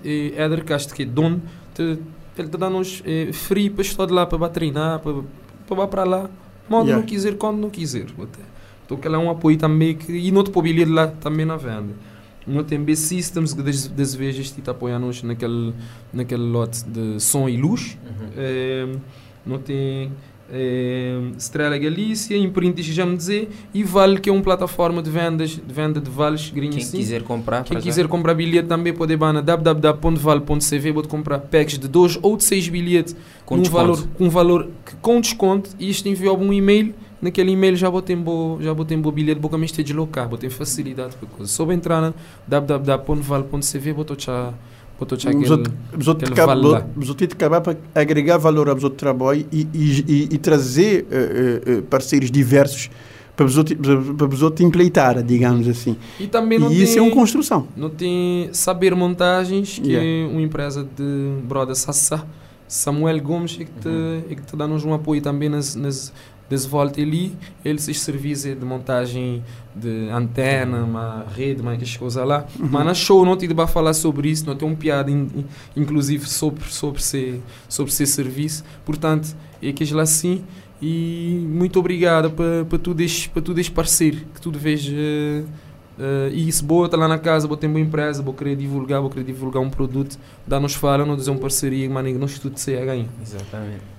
é, é Éder Castro, que é dono, ele está dando-nos é, free para estar de lá, para treinar, para, para ir para lá. Quando Yeah. não quiser, quando não quiser. Então, que é um apoio também que, e não te lá também na venda. Não tem B-Systems que das, das vezes está apoiando-nos naquele, naquele lote de som e luz. Uhum. Eh, não tem eh, Estrela Galícia, Imprint já me dizer, e Vale, que é uma plataforma de vendas, de venda de vales, grinhos Quem assim. quiser comprar, Quem para já. quiser comprar bilhete também pode ir na www.vale.cv, pode comprar packs de 2 ou de 6 bilhetes com um valor, com valor que, com desconto e isto enviou um e-mail naquele e-mail já botei bo, já botei bo bilhete boca me deslocar botei facilidade para coisa só entrar na www.vale.cv botou já lá. os outros acabar para agregar valor aos outros trabalhos e, e, e, e trazer eh, eh, eh, parceiros diversos para os outros, empleitar, digamos assim. e também não E isso é tem uma construção. não tem Saber Montagens que Yeah. é uma empresa de brother Sassa Samuel Gomes é que te, Uhum. é que te dá-nos um apoio também nas, nas voltas ali, eles se serviço de montagem de antena, uma rede, uma essas coisas lá. Uhum. Mas na show não te para falar sobre isso, não tem um piada in- in- inclusive sobre sobre ser sobre ser serviço. Portanto, é que lá sim e muito obrigado para para tu este para tu parceiro que tu vês eh, eh, e isso boa tá lá na casa, vou ter uma empresa, vou querer divulgar, vou querer divulgar um produto, dá-nos fala, não dizer uma parceria, mas nós tudo sei a ganhar. Exatamente.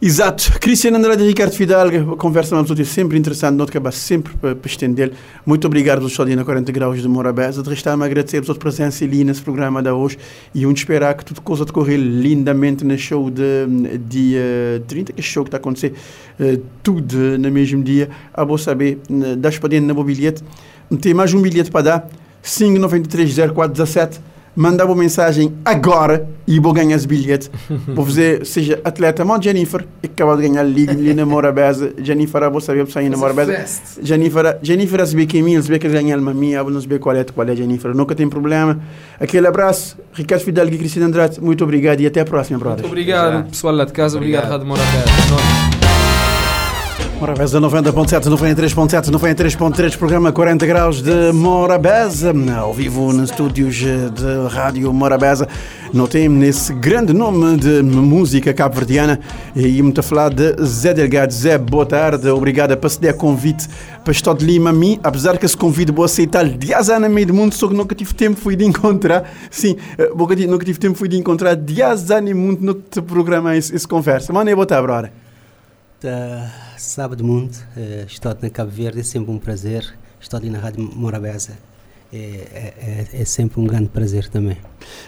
Exato. Cristiano Andrade e Ricardo Fidalgo, conversa uma pessoa sempre interessante, não acaba sempre para, para estender. Muito obrigado show na 40 graus de Morabeza. De restar-me agradecer a sua presença ali nesse programa de hoje e um esperar que tudo coisa decorrer lindamente no show de dia 30, que é show que está a acontecer uh, tudo no mesmo dia. A vou saber, das para dentro na bilhete. Tem mais um bilhete para dar, 593 0417 mandava uma mensagem agora e vou ganhar os bilhetes. vou fazer, seja atleta, mão Jennifer, que acaba de ganhar ali, ali na Morabeza. Jennifer, vou saber sair na Morabeza. Jennifer, Jennifer, se vê que é minha, se vê que ganhar uma minha, não se vê qual é, qual é Jennifer. Nunca tem problema. Aquele abraço, Ricardo Fidel e Cristina Andrade, muito obrigado e até a próxima, brothers. Muito obrigado, pessoal lá de casa, obrigado, obrigado Rádio Morabeza. Morabeza 90.7, 93.7, 93.3, programa 40 graus de Morabeza, ao vivo nos estúdios de Rádio Morabeza. Notei nesse grande nome de música cabo-verdiana e muito a falar de Zé Delgado. Zé, boa tarde, obrigado por ceder convite para estar de Lima a mim, apesar que esse convite vou aceitar de anos no meio do mundo, só que nunca tive tempo fui de encontrar, sim, nunca tive tempo fui de encontrar de anos no mundo no programa esse, esse conversa. Mano, boa tarde, brother. Tá, sábado mundo, uh, estou na Cabo Verde, é sempre um prazer. Estou ali na Rádio Morabeza. É, é, é, é sempre um grande prazer também.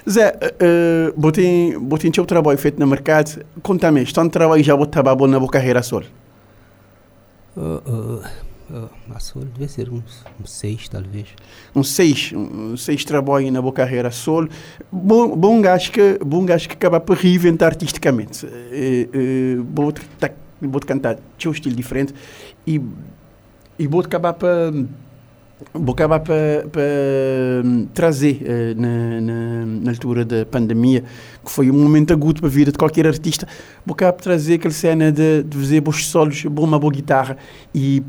Zé, uh, botei, botei o trabalho feito no mercado. Conta-me, estão no trabalho já botar babo na boa carreira sol? Uh, uh, a sol deve ser uns, uns seis, talvez. Uns seis, uns seis trabalhos na boa carreira sol. Bom, bom gajo que, bom gajo que acaba por reinventar artisticamente. Uh, uh, bom, tá, vou cantar teu estilo diferente. E, e vou acabar para vou acabar para, para trazer uh, na, na, na, altura da pandemia que foi um momento agudo para a vida de qualquer artista vou acabar para trazer aquela cena de, de fazer bons solos, uma boa guitarra. E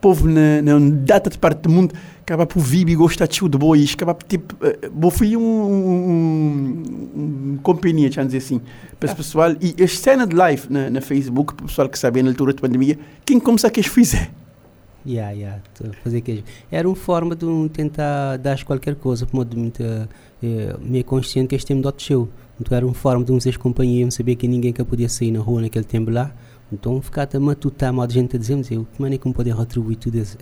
povo na, na data de parte do mundo acaba por vir e gostar de boa e acaba por tipo uh, fui um, um, um, um companhia, dizer assim para esse pessoal. E a cena de live na, na Facebook, para o pessoal que sabia na altura da pandemia, quem começar que fizer? Yeah, yeah, fazer que Era uma forma de um tentar dar qualquer coisa, por modo de muito, uh, meio consciente que este tempo de show. Então era uma forma de uns ex-companhia, não sabia que ninguém que podia sair na rua naquele tempo lá. Então ficar a matutar, de gente a dizer, eu, como é que poder retribuir tudo esse,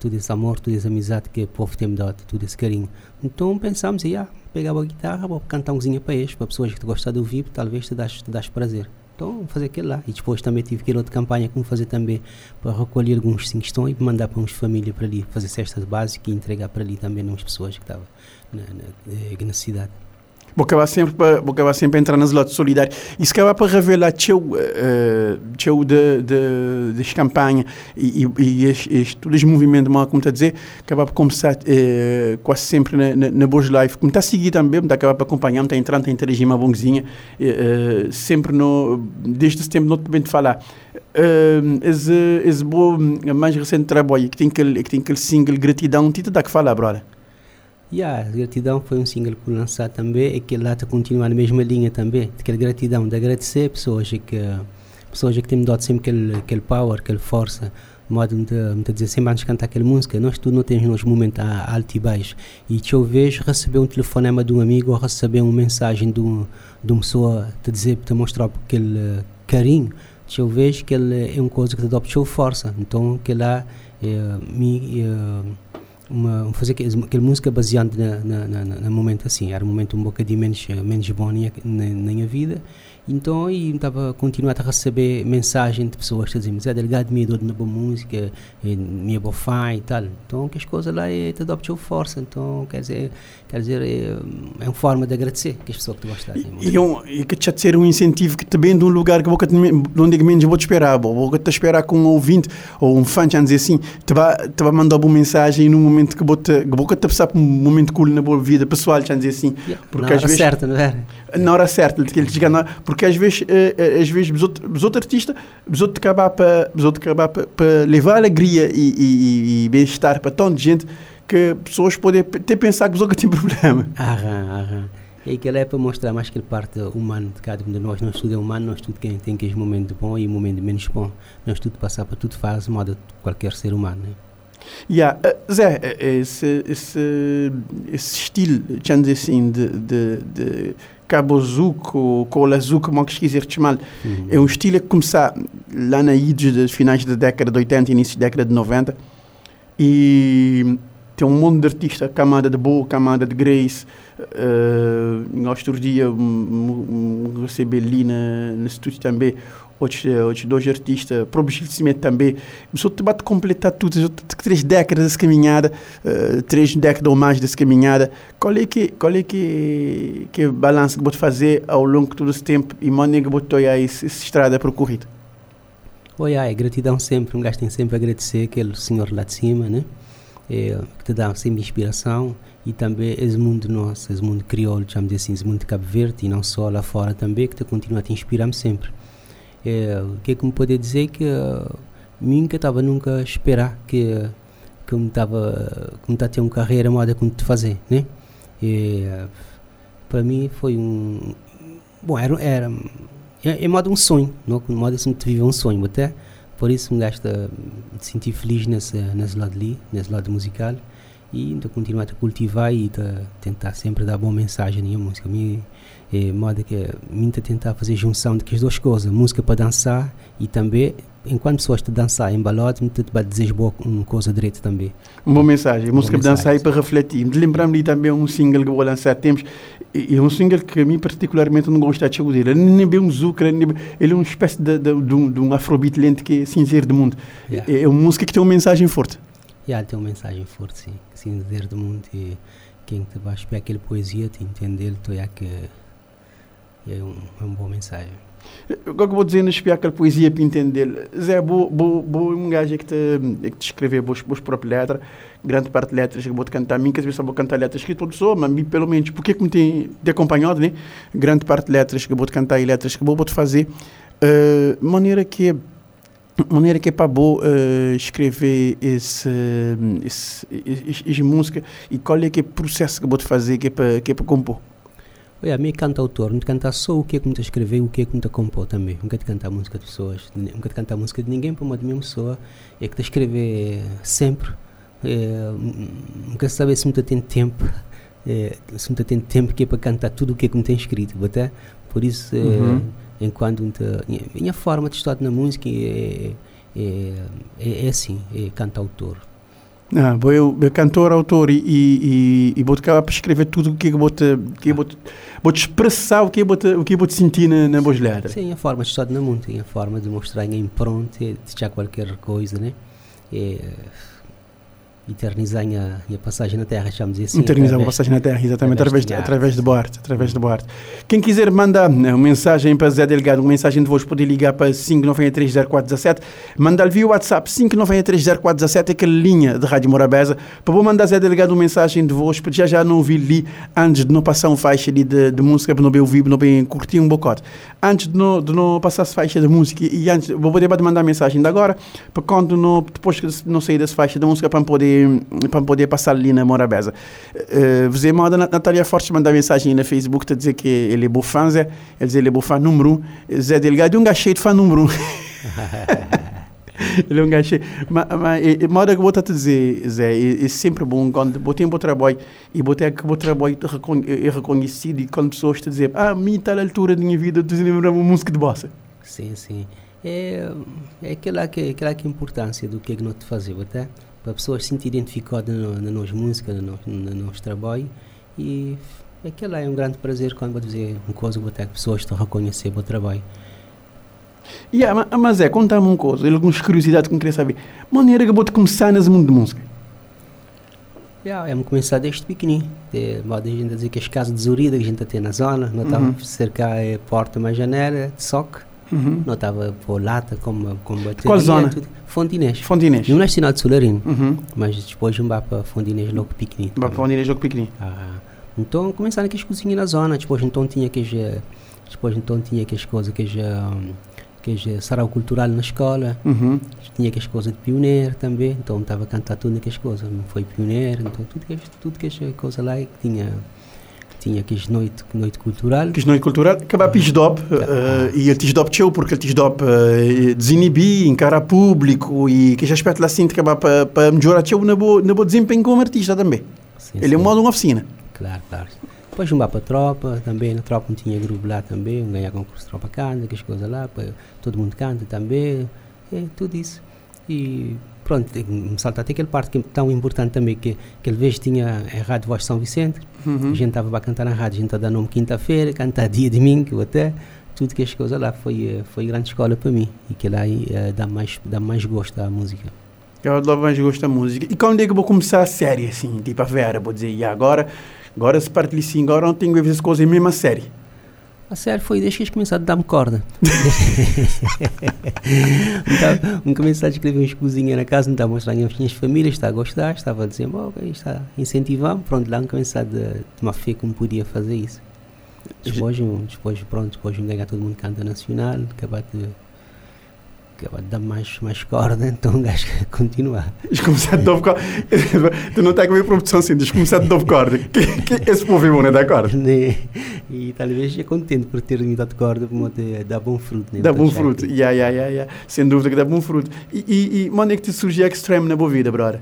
todo esse amor, toda essa amizade que o povo tem me dado, todo esse carinho. Então pensámos, yeah, pegava a guitarra, vou cantar umzinha para eles, para pessoas que gostam de ouvir, talvez te das, te das prazer. Então, vou fazer aquilo lá. E depois também tive aquela outra campanha como fazer também para recolher alguns singstões e mandar para umas famílias para ali, fazer cestas básicas e entregar para ali também umas pessoas que estavam na, na, na cidade. Acabar sempre acabar sempre a entrar nas lotes solidários. E se acabar para revelar teu, uh, de, de, de campanha e, e, e este, todo este movimento, mal como está a dizer, acabar para começar uh, quase sempre na, na, na Boas Live. Como está a seguir também, está acabar para acompanhar, está entrando, está a interagir uma bonzinha, uh, sempre no, desde esse tempo, não te bem de falar. Uh, esse, esse bom, mais recente trabalho, que tem aquele, que tem aquele single Gratidão, tu dá que falar, brother? Yeah, Gratidão foi um single que lançado também e que lá está continuar na mesma linha também. Aquela gratidão, de agradecer pessoas que pessoas que têm dado sempre aquele, aquele power, aquela força, modo de, de dizer sempre antes de cantar aquela música, nós tudo não temos nos momentos alto e baixo. E eu vejo receber um telefonema de um amigo ou receber uma mensagem de, um, de uma pessoa te dizer, te mostrar aquele carinho, eu vejo que ele é uma coisa que te dá força. Então, que lá é, me. É, uma, fazer aquela música baseada na, na, na, na, momento assim, era um momento um bocadinho menos, menos bom na, na, na minha vida então, e estava a continuar a receber mensagens de pessoas que diziam, Zé Delgado, me dou na boa música, minha boa fã e tal. Então, que as coisas lá é, te adoptam força. Então, quer dizer, quer dizer é, é uma forma de agradecer que as pessoas que gostam. E, e, um, e que te ser um incentivo que te vem de um lugar que você onde menos vou te esperar, vou te esperar com um ouvinte ou um fã, já dizer assim, te vai, te vai mandar uma mensagem num momento que você te, te passar por um momento cool na boa vida pessoal, já dizer assim. Yeah. Porque na hora vezes, certa, não é? Na hora certa, ele chega na, porque às vezes, uh, às vezes, os outros artistas, os outros acabar para, os outros acabar para, levar alegria e, e, e bem-estar para tanta gente que pessoas podem até pensar que os outros têm problema. Aham, aham. E aquilo é para mostrar mais aquela parte humana de cada um de nós. Nós tudo é humano, nós tudo quem tem aqueles momentos bom e momentos menos bom. Nós tudo passar para tudo faz modo de qualquer ser humano. Né? Yeah. Uh, Zé, esse, esse, esse estilo, dizer assim, de, de, de Cabo Zuc ou Cola Zuc, como que quiser chamar, uhum. é um estilo que começou lá na IDES dos finais da década de 80 início da década de 90 e tem um monte de artistas, camada de Boa, camada de Grace. Uh, em outro dia recebi ali no estúdio também outros, outros dois artistas, provavelmente também. Só te bate completar tudo, três décadas dessa caminhada, uh, três décadas ou mais dessa caminhada. Qual é que, qual é que, que balanço que vou fazer ao longo de todo esse tempo e maneira que vou essa, essa estrada percorrida? Oi, ai, gratidão sempre, um gajo tem sempre a agradecer aquele senhor lá de cima, né? É, que te dá sempre inspiração e também esse mundo nosso, esse mundo crioulo, chamamos assim, esse mundo de Cabo Verde e não só lá fora também, que te continua a te inspirar-me sempre. É, o que é que me pode dizer que uh, nunca estava nunca a esperar que que me estava que me tá a ter uma carreira moda como te fazer, né? E, para mim foi um bom era era é, é modo um sonho, não modo assim te viver um sonho até por isso me gasta me sentir feliz nesse nesse lado ali, nesse lado musical e ainda continuar a cultivar e a tentar sempre dar boa mensagem na minha música. Me, é, modo que muito tentar fazer junção de que as duas coisas, música para dançar e também enquanto pessoas te dançar em balode, muito te dizer boa uma coisa direita também. Uma boa mensagem, música para dançar e para refletir. Me lembrar-me também um single que vou lançar tempos, e é um single que a mim particularmente não gosto de ouvir. Ele nem bem um zucra, ele é uma espécie de, de, de, um, de um afrobeat lento que é cinzeiro do mundo. Yeah. É, é uma música que tem uma mensagem forte. Yeah, tem uma mensagem forte, sim. Cinzeiro do mundo e quem te vai espiar aquela poesia, te entender, tu é que é, um, é uma boa mensagem. O que eu vou dizer, espiar aquela poesia para entender? Zé, vou um gajo que te, que te escrever boas, boas próprias letras, grande parte de letras que vou te cantar, mim que às vezes vou cantar letras que todo sou, mas pelo menos, porque que me tem, tem acompanhado, né? Grande parte de letras que vou te cantar e letras que vou, vou te fazer, uh, maneira que maneira que é para uh, escrever esse, esse, esse, esse, música e qual é que é o processo que vou te fazer que é para que é para compor Olha, a mim canta autor, não cantar só o que é que me escrever e o que é que me compor também. Nunca te cantar música de pessoas, nunca te cantar música de ninguém, para uma de minha pessoa, é que te escrever sempre. É, nunca saber se me tem tempo, é, se me tem tempo que é para cantar tudo o que é que me tem escrito, até por isso, é, uhum. enquanto a minha forma de estar na música é, é, é, é assim, é cantautor. Ah, vou eu, eu cantor, autor e, e, e, vou acabar para escrever tudo o que eu vou te, que eu vou, vou expressar o que eu vou te, o que eu vou te sentir na, na voz Sim, a forma de estar na mundo, a forma de mostrar em pronto, de já qualquer coisa, né? É, eternizar a, a passagem na Terra, chamamos assim. Eternizar a passagem na Terra, exatamente, através, de, através de Boarte. Através de Boarte. Quem quiser mandar uma mensagem para Zé Delgado, uma mensagem de voz, pode ligar para 5930417, mandar via WhatsApp 5930417, é aquela linha de Rádio Morabeza, para vou mandar Zé Delgado uma mensagem de voz, porque já já não ouvi ali, antes de não passar uma faixa de, de, de música, para não bem ouvir, para não bem curtir um bocote. Antes de não, de não passar essa faixa de música, e antes, vou poder mandar mensagem de agora, para quando não, depois que não sair dessa faixa de música, para poder para poder passar ali na Morabeza. Uh, você manda Natália Forte mandar mensagem na Facebook para dizer que ele é bom fã, Zé. Ele diz ele é bom fã número 1. Zé Delgado é um gacheio de fã número 1. ele é um gacheio. Mas, mas moda que eu vou te dizer, Zé, é, é, sempre bom quando botei um bom trabalho e botei que bom trabalho é reconhecido e quando pessoas te dizem, ah, a mim está na altura da minha vida, lembra uma música de bossa. Sim, sim. É, é aquela que, aquela que é a importância do que é que te fazer, até para pessoas se sentir identificadas na nossa música, no, no nosso trabalho e aquilo é um grande prazer quando vou dizer uma coisa, vou ter pessoas estão a reconhecer o trabalho. Yeah, mas é, conta-me uma coisa, algumas curiosidades que eu queria saber. Maneira que vou começar nesse mundo de música? Yeah, é começar desde pequenininho. De, modo a gente dizer que as casas de Zurida que a gente tem na zona, não estava uhum. cercar a porta, uma janela, de soque. Uhum. Não estava por lata, como, como bateria. Qual zona? Tudo. Fondinês. Fondinês. Não de Solarino, uhum. mas depois um para Fondinês logo pequenino. Vai para Fondinês logo. Ah, então começaram aquelas cozinhas na zona, depois então tinha que depois então tinha aquelas coisas que já que já sarau cultural na escola, uhum. tinha aquelas coisas de pioneiro também, então estava a cantar tudo aquelas coisas, foi pioneiro, então tudo que tudo que coisa lá que tinha tinha que noite, noite cultural. Que noite cultural, acaba pisdop, uh, e o tisdop teu, porque o tisdop uh, desinibir, encarar público, e que já aspecto lá assim, acaba para melhorar teu na boa, na boa desempenho como artista também. Sim, Ele é um modo de uma oficina. Claro, claro. Depois um para a tropa, também na tropa não tinha grupo lá também, ganhar concurso de tropa canta, aquelas coisas lá, todo mundo canta também, é tudo isso. E pronto, me salta até aquela parte que é tão importante também, que aquele vez tinha a Rádio Voz São Vicente, uhum. a gente estava a cantar na rádio, a gente estava nome quinta-feira, cantar dia de domingo até, tudo que as coisas lá foi, foi grande escola para mim, e que lá uh, dá, mais, dá mais gosto à música. Eu dou mais gosto da música. E quando é que eu vou começar a série, assim, tipo a Vera, vou dizer, e agora Agora, se parte assim, agora não tenho que ver as coisas mesmo a série. A série foi desde que eles começaram a dar-me corda. então, um começar a escrever uns cozinhas na casa, não estava a mostrar às minhas famílias, está a gostar, estava a dizer, ok, está incentivando, pronto, lá um começar de, uma fé como podia fazer isso. Depois, depois pronto, depois um ganhar todo mundo canta nacional, acabar de dar mais, mais corda, então o gajo quer continuar. Diz começar de novo corda. tu não está com a minha produção assim, diz começar de novo corda. Que, que esse povo é bom, não dá corda? Né? E talvez é contente por ter me dado corda, porque dá bom fruto. Né? Dá bom fruto, yeah, yeah, yeah, yeah. sem dúvida que dá bom fruto. E, e, e onde é que te surgiu Extreme na boa vida, brother?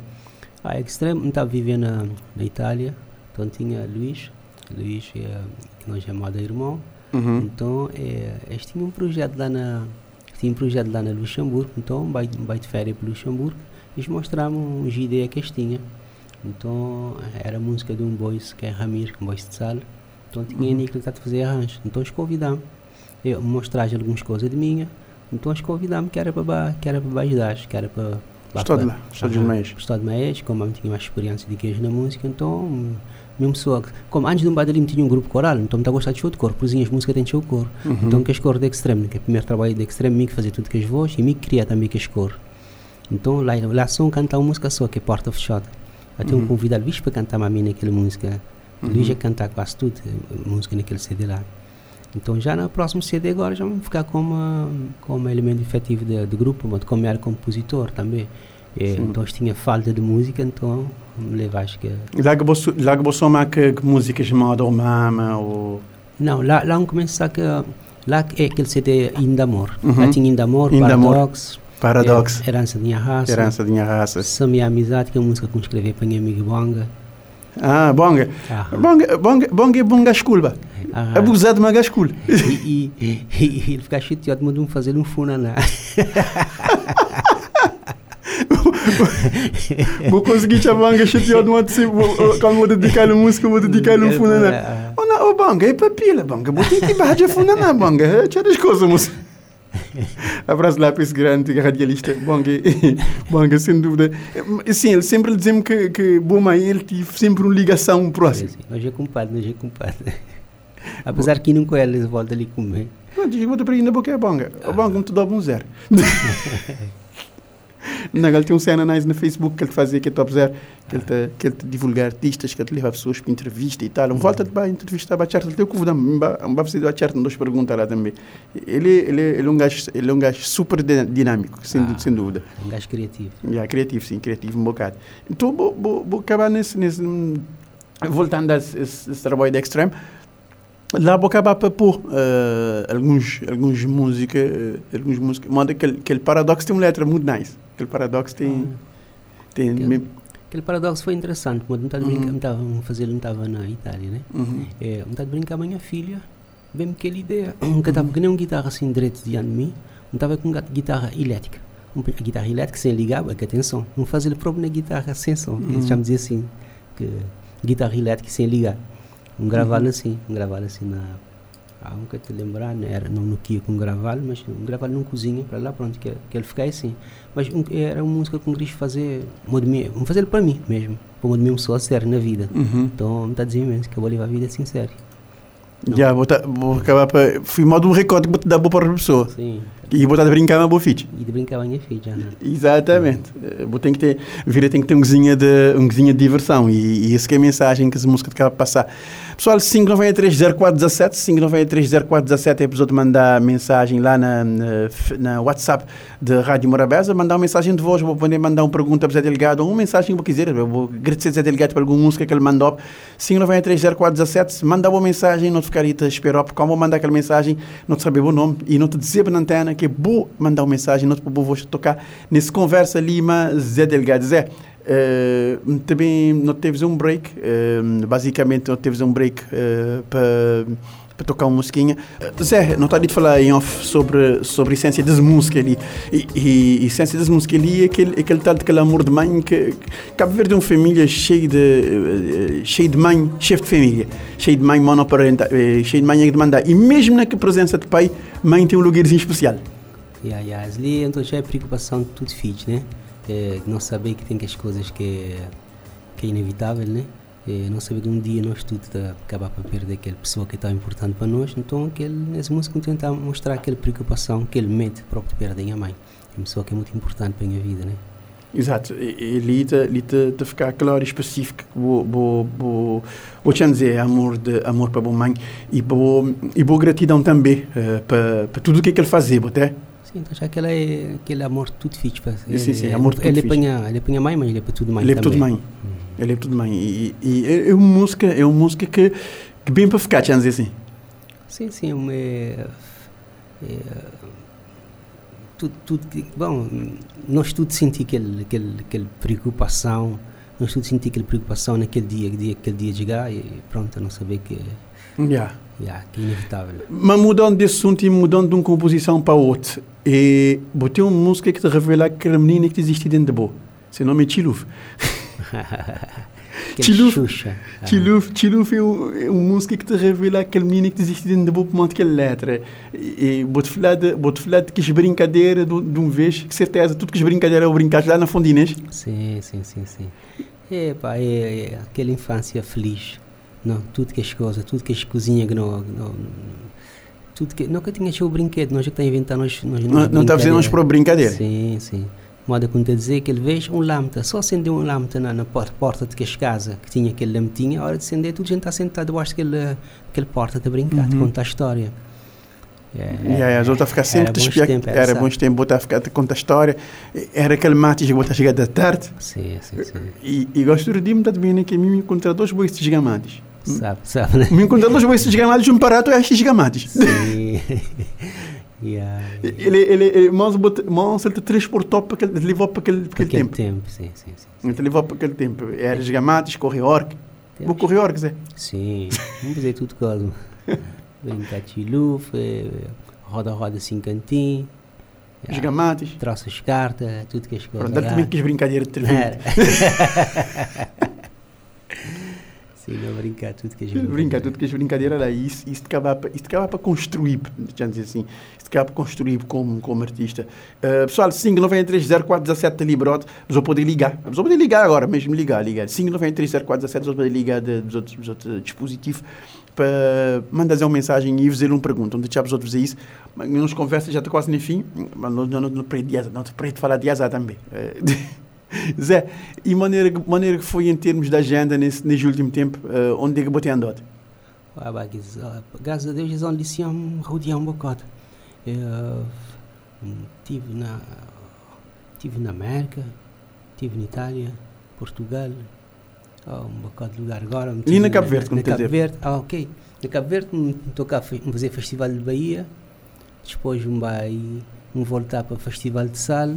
Ah, Extreme, estava vivendo na, na Itália, então tinha Luís, Luís é, que nós chamamos de irmão, uhum. então é, eles tinham um projeto lá na tinha um projeto lá na Luxemburgo, então baita, um de férias para Luxemburgo, eles mostraram as ideias que eles tinham. Então era música de um boys que é Ramir, um boys de sala. Então tinha uhum. que a fazer arranjo. Então eles convidaram eu mostrar algumas coisas de minha. Então eles convidaram que era para que era para ajudar, que era para Estou de lá, estou de de mês, como eu tinha mais experiência de queijo na música, então mesmo pessoa como antes de um badalim tinha um grupo coral, então me a gostar de show de cor, as músicas tem show de cor. Uhum. Então que as cor de extremo, que é o primeiro trabalho de extremo, me que fazia tudo que as vozes e me criar também que as cor. Então lá, lá só cantar uma música só, que é Porta Fechada. Até uhum. um convidado Luís para cantar a mim naquela música. Uhum. Luís ia cantar quase tudo, a música naquele CD lá. Então já no próximo CD agora já vamos ficar como, como elemento efetivo do grupo, mas como era compositor também. É, então tinha falta de música, então acho que... Lá que você, lá que você que, que música chamada ou mama ou... Não, lá, lá um começa que... Lá é aquele CD Indamor. Uhum. Lá tinha Indamor, Indamor. Paradox... Paradox. É, herança da minha raça. Herança da minha raça. São minha amizade, que é uma música que eu escrevi para minha amiga Bonga. Ah, Bonga. Bonga, Bonga, Bonga é Bonga Esculba. Abusado de uma gascula. E, e, e, ele fica chateado, mandou-me fazer um funaná. vou conseguir chamar a chateado de uma quando vou dedicar a música, vou dedicar um funaná. Não, oh, banga, é papila, banga. Vou ter que barrar de funaná, banga. Tira as coisas, moça. Abraço lá para esse grande radialista, Banga, Banga, sem dúvida. Sim, ele sempre dizia-me que, que Boma ele tive sempre uma ligação próxima. Hoje é compadre, hoje é compadre. Apesar que nunca ele volta ali comer. Não, diz que vou ir na boca é Banga. O Banga não te dá um zero. Não, ele tem um cena nice no Facebook que ele fazia, que é top zero, que ele, te, que ele te divulga artistas, que ele leva pessoas para entrevista e tal. Um volta de para entrevistar para ele tem o que um vai fazer a certo, duas perguntas lá também. Ele, ele, ele, é um gajo, ele é um gajo super dinâmico, sem, ah, sem dúvida. Um gajo criativo. Yeah, criativo, sim, criativo um bocado. Então, vou, vou, vou acabar nesse, nesse voltando a esse, esse trabalho de Extreme, lá vou acabar para pôr uh, alguns, alguns música, uh, alguns música, manda aquele, aquele paradoxo tem uma letra muito nice. Aquele paradoxo tem. Ah. tem aquele, aquele, paradoxo foi interessante, porque metade uhum. brincar, estava a fazer, não estava na Itália, né? Uhum. É, metade brincar a minha filha, vem-me aquela ideia, que estava que nem uma guitarra assim direito diante de mim, não estava com guitarra elétrica. Uma guitarra elétrica sem ligar, que atenção, não fazer próprio na guitarra sem som. Uhum. Eles chamam assim, que guitarra elétrica sem ligar. Um gravado uhum. assim, um gravado assim na ah, nunca te lembrar, né? era não no Kia com gravalo, mas um gravalo num cozinha para lá, pronto, que, que ele fica assim. Mas um, era uma música que eu queria fazer, vamos fazer para mim mesmo, para uma pessoa séria na vida. Uhum. Então, me está dizendo mesmo que eu vou levar a vida assim sério. Já, vou, tá, vou acabar para. Fui modo um recorde que vou te dar boa para a pessoa. Sim. E botar de brincar uma boa fit. E de brincar a minha filha, né? Exatamente. Eh, Vou tem que ter, a vida tem que ter um cozinha de, um cozinha de diversão e, e isso que é a mensagem que essa música acaba de passar. Pessoal, 5930417, 5930417 é a pessoa de mandar mensagem lá na, na, na WhatsApp da Rádio Morabeza, mandar uma mensagem de voz, vou poder mandar uma pergunta para o Zé Delegado, ou uma mensagem que vou quiser, eu vou agradecer ao Zé Delegado por alguma música que ele mandou. 5930417, manda uma mensagem, não te ficar aí te esperar, porque como vou mandar aquela mensagem, não te saber o nome e não te dizer na antena que é bom mandar uma mensagem, te vou tocar nesse conversa Lima Zé Delegado. Zé, eh, também não teve um break, eh, basicamente não teve um break eh, para para tocar uma musiquinha. Zé, não está de falar em off sobre, sobre a essência das músicas ali. E, e a essência das músicas ali é aquele, aquele tal daquele amor de mãe que, que Cabo Verde é uma família cheia de, eh, cheia de mãe, chefe de família, cheia de mãe monoparental, eh, cheia de mãe a demandar. E mesmo na presença de pai, mãe tem um lugarzinho especial. Yeah, yeah. Ali então já é preocupação de tudo filho, né? É, não saber que tem que as coisas que é, que é inevitável, né? É, não saber que um dia nós tudo tá, acabar para perder aquela pessoa que é tão importante para nós, então aquele, nessa música tentar mostrar aquela preocupação que ele mente próprio de perder a mãe. É uma pessoa que é muito importante para a minha vida, né? Exato, e e ali te, te ficar claro e específico que vou, vou te dizer amor, de, amor para a mãe e boa, e boa gratidão também eh, para, para tudo o que é que ele fazia, até. Sim, então já aquele, é, aquele amor tudo fixe. para- Sim, sim, ele, amor tudo ele fixe. apanha, ele apanha mãe, mas ele é para tudo mãe Ele é tudo também. mãe. Ele é tudo mãe. E, e é é uma música, é uma música que, que bem para ficar, te dizer assim. Sim, sim, uma, é, é, tudo, tudo, bom, nós tudo senti aquele, aquele, aquele preocupação, nós tudo senti aquela preocupação naquele dia, dia, aquele dia de chegar e pronto, não saber que, Yeah. yeah, que é inevitável. Mas mudando de assunto e mudando de uma composição para outra, e botei uma música que te revela aquela menina que existe dentro de boa. Seu nome é Chiluf. Ah, Chiluf, Chiluf é, um- é uma música que te revela aquele menino que existe dentro de boa por monte aquela letra. E, e vou-te falar de, vou-te falar de que as brincadeiras de, um vez, que certeza, tudo que as brincadeiras eu brincaste lá na Fondinês. Sim, sim, sim, sim. É, pá, é, é aquela infância feliz. Não, tudo que as coisas, tudo que as cozinhas que não, não, tudo que nunca tinha o brinquedo, nós já que está a inventar nós, nós Não, não está fazer nós para brincadeira. Sim, sim. Moda como te dizer que ele vejo um lâmpada, só acendeu um lâmpada na, na porta, porta de que as casas que tinha aquele lâmpadinha, a hora de acender, tudo a gente está sentado debaixo daquele, daquele porta a brincar, Uhum. te contar a história. É, E aí, as outras ficar sempre era bons tempos, Era sabe? bons tempos, botar a ficar te contar a história. Era aquele mate que botar chegar da tarde. Sim, sim, sim. E, e gosto de me bem né, que me encontrar dois bois gigamados. Sabe, sabe, né? Me encontrar dois bois gigamados, um parato é gigamados. Sim. yeah. Ele, ele, ele, mas mas ele te transportou para aquele, levou para aquele, para aquele Aquele tempo. tempo, sim, sim, sim. Ele te levou para aquele tempo. Era gigamados, corre orc. Vou Temos- correr orc, Zé. Sim, vamos fazer tudo coisa. Brincar de roda-roda assim cantinho, yeah, Gigamados. troça as cartas, tudo que as coisas. Pronto, também quis brincadeira de televisão. Era. Sim, não brincar tudo que a gente Brinca, tudo que as brincadeiras lá. Isso, isso acaba para construir, eu dizer assim. Acaba para construir como, como artista. Uh, pessoal, 5930417 Librote, você pode ligar. Você pode ligar agora, mesmo ligar, ligar. 5930417, você pode ligar de- dos outros, outros dispositivos para mandar uma mensagem e fazer uma pergunta. Onde já vos fazer isso. Mas Nos conversas já está quase no fim, mas não, não, não, não não preto falar de asa também. Uh, Zé, e maneira, maneira que foi em termos de agenda nesse, nesse último tempo, uh, onde é que botei andado? Graças a Deus, eles onde se rodear um bocado. Eu hum, tive na, tive na América, tive na Itália, Portugal, ah, um bocado de lugar agora. E na Cabo Verde, como na Cabo dizer? Verde, ah, ok. Na Cabo Verde, tocar fe- me fazer Festival de Bahia, depois me vai me voltar para o Festival de Sal.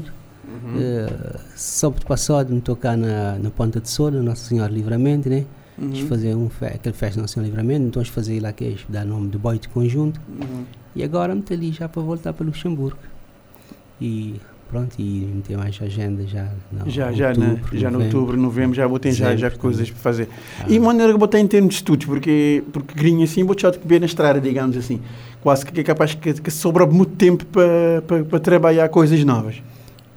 Uhum. Uh, sábado passado me tocar na, na Ponta de Sol, Nossa Senhora Livramento, né? Uhum. Fazer um fe aquele festa Nossa Senhora Livramento, então fazer lá que é dar nome de boy de conjunto. Uhum. E agora me ali já para voltar para Luxemburgo. E pronto, e me tem mais agenda já. No Já, já, né? outubro, já no novembro. outubro, novembro, já botei já, já coisas também. para fazer. Ah, E maneira que botei em termos de estudos, porque, porque grinha assim, vou te ver na estrada, digamos assim. Quase que é capaz que, que sobra muito tempo para, para, para trabalhar coisas novas.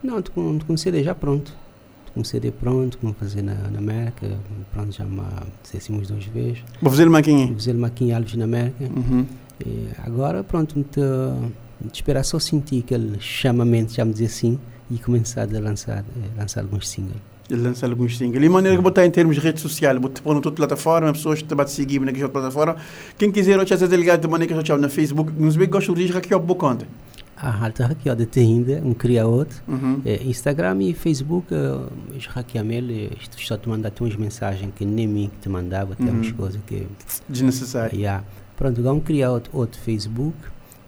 Não, estou com, com CD já pronto. Estou com o CD pronto, como fazer na, na América. Pronto, já me acessamos duas vezes. Vou fazer aqui. Vou fazer em Alves na América. Uhum. E agora, pronto, tô- esperar só sentir aquele chamamento, já me dizer assim, e começar a lançar, eh, lançar alguns singles. Ele lança alguns singles. E maneira que botar em termos de rede social, botar em toda plataforma, pessoas que te seguir naquela plataforma. Quem quiser, eu já ligado de maneira que eu na Facebook, nos que gosto de boa conta. Ah, aqui, ó, de ainda, um cria outro. Uhum. É, Instagram e Facebook, hackeei ele, estou te mandar umas mensagens que nem mim te mandava, tem umas Uhum. coisas que. Desnecessário. Yeah. Pronto, vamos criar outro, outro Facebook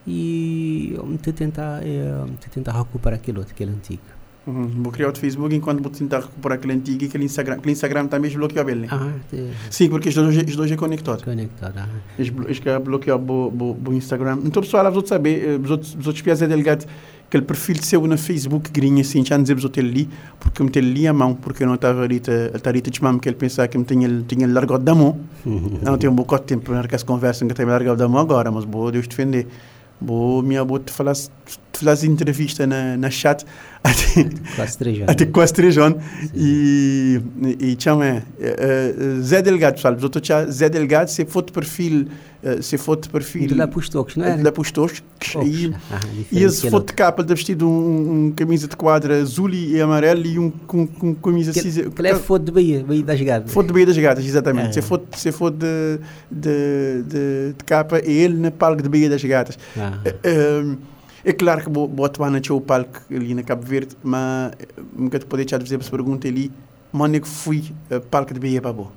e vamos tentar, é, tentar recuperar aquele outro, aquele antigo. Uhum. Vou criar outro Facebook enquanto vou tentar recuperar aquele antigo e aquele Instagram. Aquele Instagram também bloqueou ele. Ah, te, Sim, porque os dois, os dois é conectado. conectado. Ah. Eles eles querem bloquear o Instagram. Então, pessoal, vos outros saber, eh, os outros, os outros piazes é delegado aquele perfil seu no Facebook, grinha assim, já não dizer os outros ali, porque eu ali a mão, porque eu não estava ali, está ali de mão, que ele pensava que me tinha, tinha largado da mão. Não tenho um bocado de tempo para essa conversa que tenho largado da mão agora, mas vou Deus defender. Vou minha vou te falar, te fazer entrevista na, na chat Quase três anos. até quase três anos. E, e chama é, é, Zé Delgado, pessoal. Já Zé Delgado, se for de perfil, eh, se for de perfil. De lá para os toques, não é? de lá para os toques. Toques. E, Ah, e que foto de capa, ele está vestido um, um camisa de quadra azul e amarelo e um com, com camisa Que, cinza. que é foto de Bahia, Bahia das Gadas. Foto de Bahia das Gatas, exatamente. É. Se for, se for de, de, de, de capa, é ele na palco de Bahia das Gatas. Ah, É, é claro que vou vou atuar na o palco ali na Cabo Verde, mas eh, nunca te poder fazer essa pergunta ali. Mano, é que fui uh, palco de Bahia boa.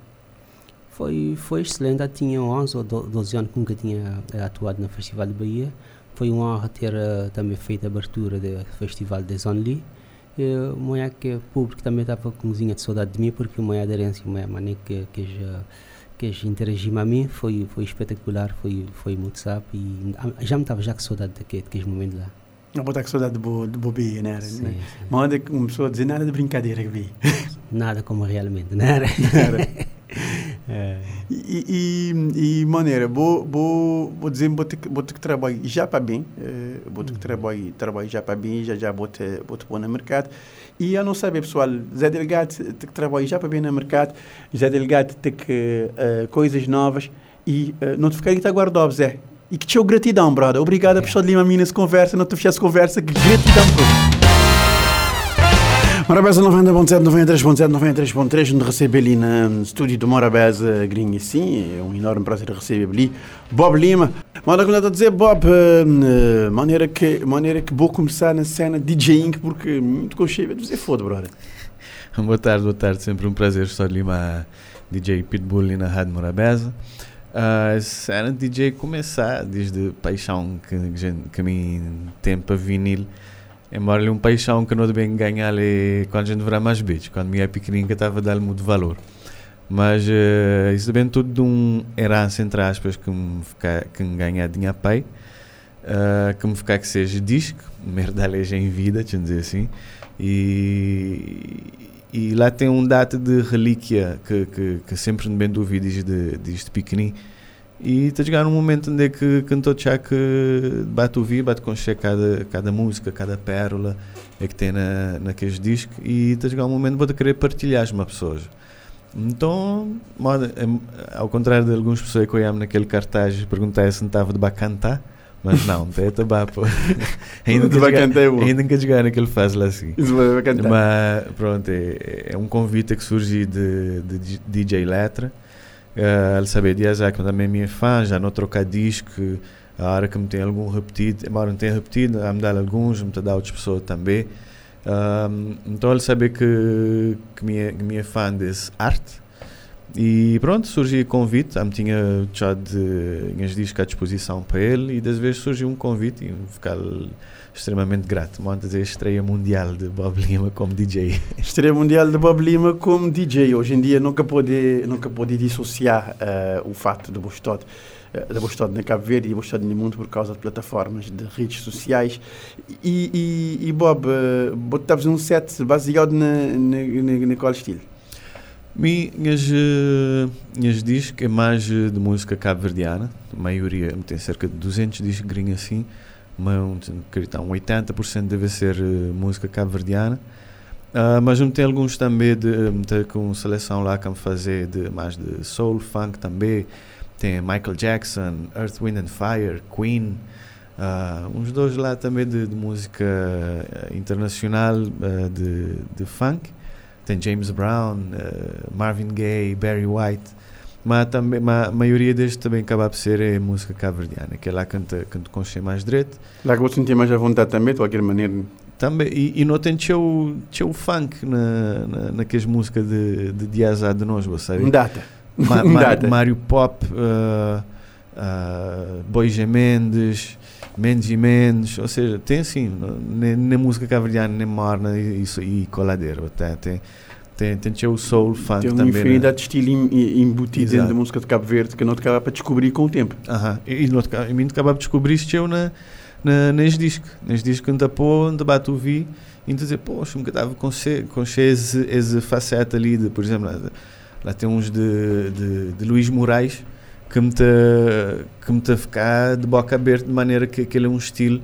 foi, foi excelente, já tinha 11 ou do- 12 anos que nunca tinha eh, atuado no Festival de Bahia. Foi uma honra ter eh, também feito a abertura do Festival de Only. Uh, que o público também estava com cozinha de saudade de mim, porque moia aderência, moia maneira que, que, já, que já interagiu a mim foi, foi espetacular, foi, foi muito sábio e já me estava já com saudade daquele, momentos lá. Não vou estar com saudade de Bahia, né? Sim, né? sim. Mas que uma pessoa dizer nada de brincadeira que vi. Nada como realmente, não era? É. E, e, e maneira, vou, vou, vou dizer, vou ter, que- vou ter que trabalhar já para bem, eh, vou ter que trabalhar, trabalhar já para bem, já já vou te, vou te pôr no mercado. E eu não saber, pessoal, Zé Delegado tem que trabalhar já para bem no mercado, Zé Delegado tem que eh, coisas novas e eh, não te ficar aí guardado, Zé. E que te gratidão, brother. Obrigado a É. pessoa de Lima Minas conversa, não te fizesse conversa, que gratidão, bro. Morabeza 90.7, 93.7, 93.3, onde recebe ali no estúdio do Morabeza Grinha, sim, é um enorme prazer receber ali Bob Lima. Como eu a dizer, Bob, eh, maneira que, maneira que vou começar na cena DJing, porque muito conchego, dizer foda, brother. Boa tarde, boa tarde. Sempre um prazer estar ali DJ Pitbull ali na Rádio Morabeza. A cena de DJ começar desde paixão que, que, que me tem para vinil. Embora ele um paixão que não bem ganhar ali quando a gente verá mais beats. Quando me pequenininho que estava a dar muito valor. Mas eh, isso vem tudo de um herança, entre aspas, que me, fica, que me ganha dinheiro pai. eh, que me ficar que seja disco, merda já em vida, deixa dizer assim. E, e lá tem um data de relíquia que, que, que sempre me bem dúvida desde, desde pequenino. E está a chegar um momento onde é que cantou já que bate ouvir, bate conhecer cada, cada música, cada pérola é que tem na, naqueles discos e está a chegar um momento onde vou querer partilhar com as pessoas. Então, ao contrário de algumas pessoas que eu amo naquele cartaz perguntar se não estava de bacantar, mas não, tem tabaco. ainda De que é bom. ainda que chegar naquele faz lá assim. Isso vai cantar. Mas pronto, é, é um convite que surgiu de, de DJ Letra. Ele sabia Isaac, mas também é minha fã, já não trocar disco. A hora que me tem algum repetido, embora não tenha repetido, a me dar alguns, me dar outras pessoas também. Um, então ele sabia que, que minha, que minha fã desse arte. E pronto, surgiu o convite, eu tinha já de minhas discos à disposição para ele e das vezes surgiu um convite e ficar extremamente grato. Montas a estreia mundial de Bob Lima como DJ. Estreia mundial de Bob Lima como DJ. Hoje em dia nunca pode, nunca pode dissociar eh, o fato de Bostod, uh, de Bostod na Cabo Verde e Bostod no mundo por causa de plataformas de redes sociais. E, e, e Bob, uh, botavas um set baseado na, na, na, na qual estilo? Minhas, eh, minhas discos é mais eh, de música cabo-verdiana, a maioria tem cerca de 200 discos assim, um, um 80% deve ser eh, música cabo-verdiana. Ah, mas tem alguns também de meter com seleção lá que fazer de mais de soul, funk também. Tem Michael Jackson, Earth, Wind and Fire, Queen, Ah, uns dois lá também de, de música eh, internacional, eh, de, de funk. Tem James Brown, eh, Marvin Gaye, Barry White. Mas também, mas a maioria destes também acaba por ser é música cabo-verdiana, que é lá canta, com cheio mais direito. Lá que vou sentir mais à vontade também, de qualquer maneira. Também, e, e não tem teu, teu funk na, na, naquelas músicas de, de Diazá de nós, sabe? Um data. Ma, Ma- data. Mário Pop, uh, uh, G. Mendes, Mendes e Mendes, ou seja, tem assim, nem, nem música caverdiana, nem morna e, e coladeira, até tem, tem, tem teu soul funk Tem uma também. né? infinidade de estilo em- em- embutido dentro Exato. da música de Cabo Verde que não te acaba para descobrir com o tempo. Aham. E, e outro ca- e mim acabava de descobrir isto eu na, na, neste disco. Neste disco, quando pô, onde bate ouvi, e dizer, poxa, nunca estava com esse, esse faceta ali, de, por exemplo, lá, lá tem uns de, de, de Luís Moraes que me está que me tá a ficar de boca aberta, de maneira que aquele é um estilo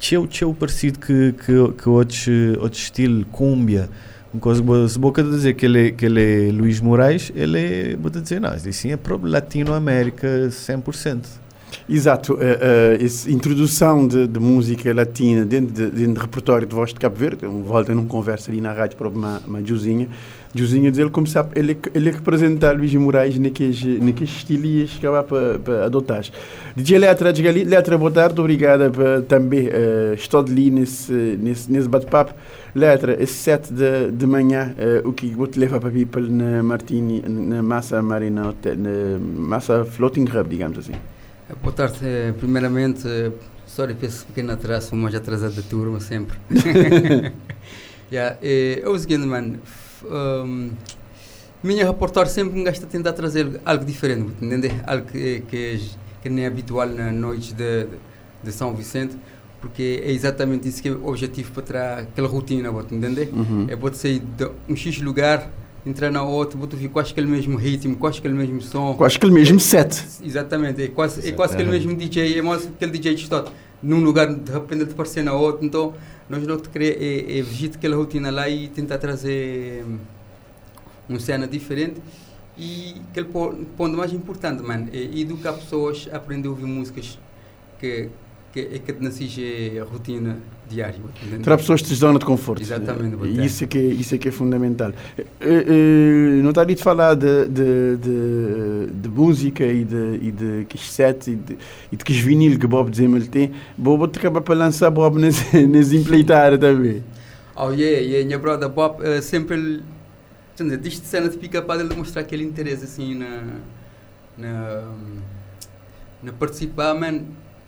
teu, teu parecido que, que, que outros, outros estilo, cúmbia. Boa, se boca de dizer que ele, que ele é Luís Moraes, ele é, vou dizer, não, isso sim é Latinoamérica 100%. Exato, eh, eh, essa introdução de, de música latina dentro, de, do repertório de voz de Cabo Verde, eu volto num conversa ali na rádio para uma, uma Juzinha, Juzinha diz ele como sabe, ele, ele é que representa Luís Moraes naqueles, naqueles estilos que vai para, para adotar. DJ Letra, diga ali, Letra, boa tarde, obrigada por também uh, estar ali nesse, nesse, nesse bate-papo. Letra, esse 7 de, de manhã, eh, o que vou te levar para people na Martini, na Massa Marina, na Massa Floating Hub, digamos assim. Boa tarde. Eh, Primeiramente, eh, sorry por esse pequeno atraso, mais atrasado da turma sempre. yeah, eh, é o seguinte, mano. Um, minha reportar sempre me gasta tentar trazer algo diferente, entender? Algo que, que, que nem é habitual na noite de, de São Vicente, porque é exatamente isso que é o objetivo para trás aquela rotina, vou entender? Uhum. É pode sair de um X lugar, entrar na outra, vou ouvir quase aquele mesmo ritmo, quase aquele mesmo som. Quase que o mesmo set. Exatamente, é quase, é quase aquele é. mesmo DJ, é mais aquele DJ distorto. Num lugar, de repente, de aparecer na outra. Então, nós não querer é, é vigir aquela rotina lá e tentar trazer uma cena diferente. E aquele po- ponto mais importante, mano, é educar pessoas a aprender a ouvir músicas que, é que não seja a rotina diária. Terá pessoas de zona de conforto. Exatamente, E isso é que é, isso é, que é fundamental. Eh, eh, não está ali de falar de, de, de, de música e de, e de que set e de, e de que vinil que Bob Zemel tem. Bob te acaba para lançar Bob nesse, nesse empleitar também. Oh yeah, yeah, minha brother Bob eh, sempre dizer, desde cena de pica para ele mostrar aquele interesse assim na na, na participar, man,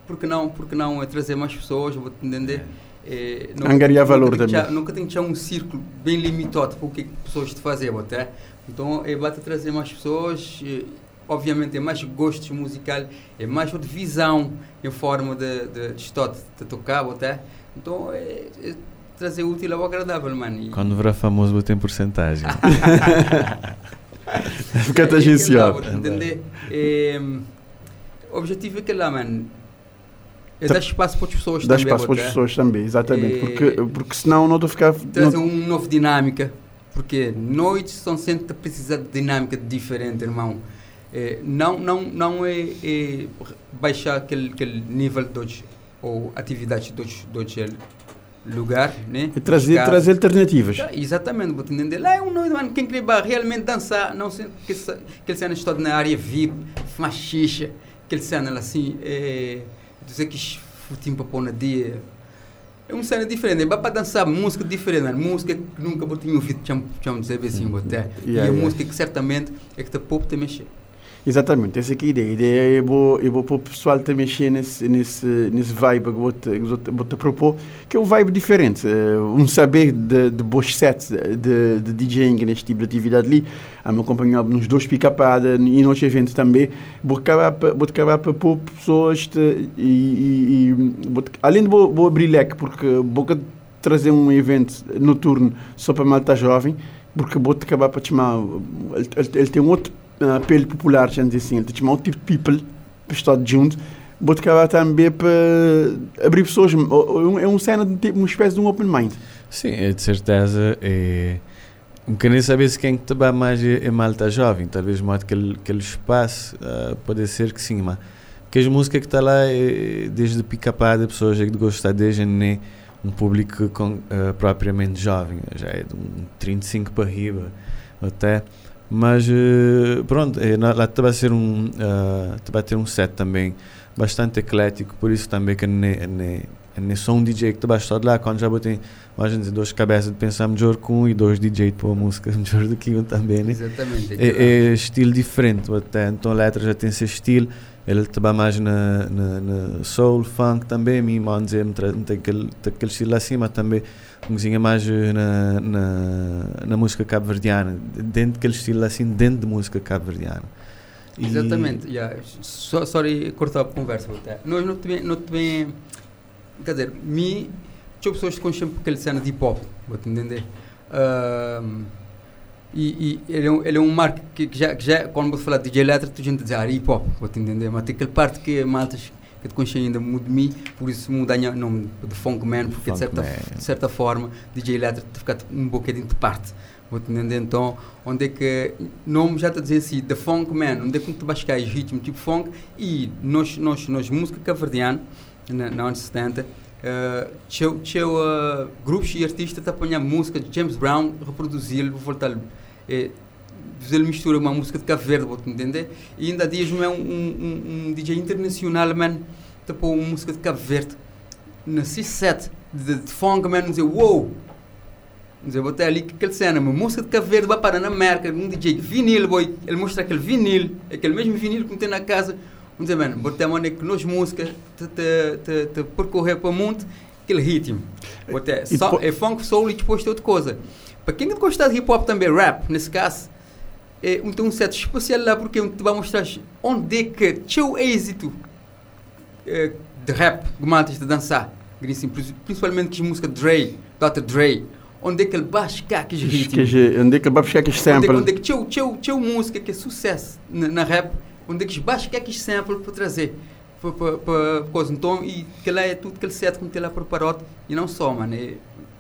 porque não, porque não é trazer mais pessoas, vou te entender. É, Angariar valor nunca tem que também. Nunca tem que ter um círculo bem limitado para o que é pessoas te fazer, até. Então é bate trazer mais pessoas, eh, obviamente é mais gostos musical, é mais outra visão em forma de, de, de, estar de tocar, até. Então é, é trazer útil ao agradável, mano. E- Quando virar famoso, vou ter porcentagem. Fica é, tangencial. é, é? É, o objetivo é que lá, mano, Tá- dar espaço para as pessoas Dá também. espaço para as pessoas também, exatamente. Porque, porque senão não estou a ficar. trazer não- uma nova dinâmica, porque noites são sempre a precisar de dinâmica diferente, irmão. É, não não, não é, é baixar aquele, aquele nível de outros, ou atividades de outros lugar, né? é trazer, trazer alternativas. Já, Exatamente, vou te entender. Lá é um noite, mano, quem bar- realmente dançar, não sei, que aquele cena está na área VIP, fumar xixa, aquele cena assim, é, dizer que futim para pôr na dia. É uma cena diferente, é para dançar música diferente, música que nunca vou ter ouvido, chamo, dizer assim, ter. e a música que certamente é que te pouco te mexer. Exatamente, essa aqui é a ideia. A ideia é vou pôr o pessoal a mexer nesse, nesse, nesse vibe que vou te, vou te, te propor, que é um vibe diferente. eh, um saber de, de bons sets de, de DJing neste tipo de atividade ali. A me acompanhar nos dois picapada e nos eventos também. Vou acabar, pa- vou acabar para pôr pessoas te, e, e, e vou te- além de vou, vou abrir leque, porque vou trazer um evento noturno só para malta jovem, porque vou te acabar para te chamar. Ele, ele, tem um outro apelo popular, dizer assim, chama outro tipo de people para estar junto. Acabar também para abrir pessoas. É um cena de uma espécie de um open mind. Sim, é de certeza. É... Um bocadinho saber se quem que te mais é, malta jovem. Talvez mais aquele, aquele espaço, ah, pode ser que sim, mas que as músicas que está lá é desde picapada, pessoas que gostam desde nem um público com, uh, propriamente jovem, já é de um 35 para riba até. Mas uh, pronto, é, lá vai ser um uh, vai ter um set também bastante eclético, por isso também que nem, nem, nem sou um DJ que vai estar lá quando já botei imagina duas cabeças de pensar melhor com um e dois DJ para a música melhor do que um também, né? Exatamente. É, é estilo diferente, até então a letra já tem esse estilo ele trabalha mais na, na, na, soul, funk também, mim, dizer, tem aquele, estilo assim, mas também cozinha mais na, na, na música cabo-verdiana, dentro daquele estilo assim, dentro de música cabo-verdiana. Exatamente, yeah. so, sorry, cortar a conversa, nós não te não te quer dizer, mim, tinha pessoas que conhecem aquele cena de hip hop, vou te entender. Uh, e, e, ele, é um, ele é um marco que, que, já, que já, quando você falar de DJ elétrico, tu gente diz, ah, hip hop, vou te entender, mas tem aquela parte que maltas que te conhecem ainda muito de mim, por isso muda o nome de Funk Man, porque de certa, de certa forma, DJ te fica um bocadinho de parte. Vou te entender. Então, onde é que, nome já está a dizer assim, The Funk Man, onde é que tu os ritmos tipo funk? E nós, nós, nós música caverdiana, na, na anos 70, uh, tinha, tinha uh, grupos e artistas a apanhar música de James Brown, reproduzir, voltar é, ele mistura uma música de Cabo Verde, vou entender? E ainda há dias é um, um, um, DJ internacional, man, tipo uma música de Cabo Verde, na C7, de, de funk, man, dizer, wow! Dizer, vou ali que aquele cena, uma música de Cabo Verde vai parar na América, um DJ vinil, boy, ele mostra aquele vinil, aquele mesmo vinil que tem na casa, vamos dizer, mano, botar uma que nós música te, te, te, te percorrer para o mundo, aquele ritmo. Botar, só, é funk, soul e depois outra coisa. Para quem gosta de hip hop também, rap, nesse caso, é, um, tem um set especial lá porque te vai mostrar onde é que teu êxito é, de rap, de maltas de dançar, principalmente que música Dre, Dr. Dre, onde é que ele vai buscar aqueles ritmos? Onde é que ele vai buscar aqueles samples? Onde é que teu, teu, teu música que é sucesso na, na rap, onde é que ele vai buscar aqueles samples para trazer? Para, coisa. Então, e que lá é tudo aquele set que ele lá preparado, e não só, mano, é,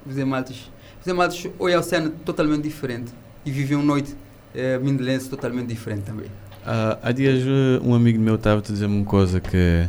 dizer maltas os amados olham a cena totalmente diferente e vivem uma noite uh, mindelense totalmente diferente também. Uh, há dias um amigo meu estava a dizer-me uma coisa que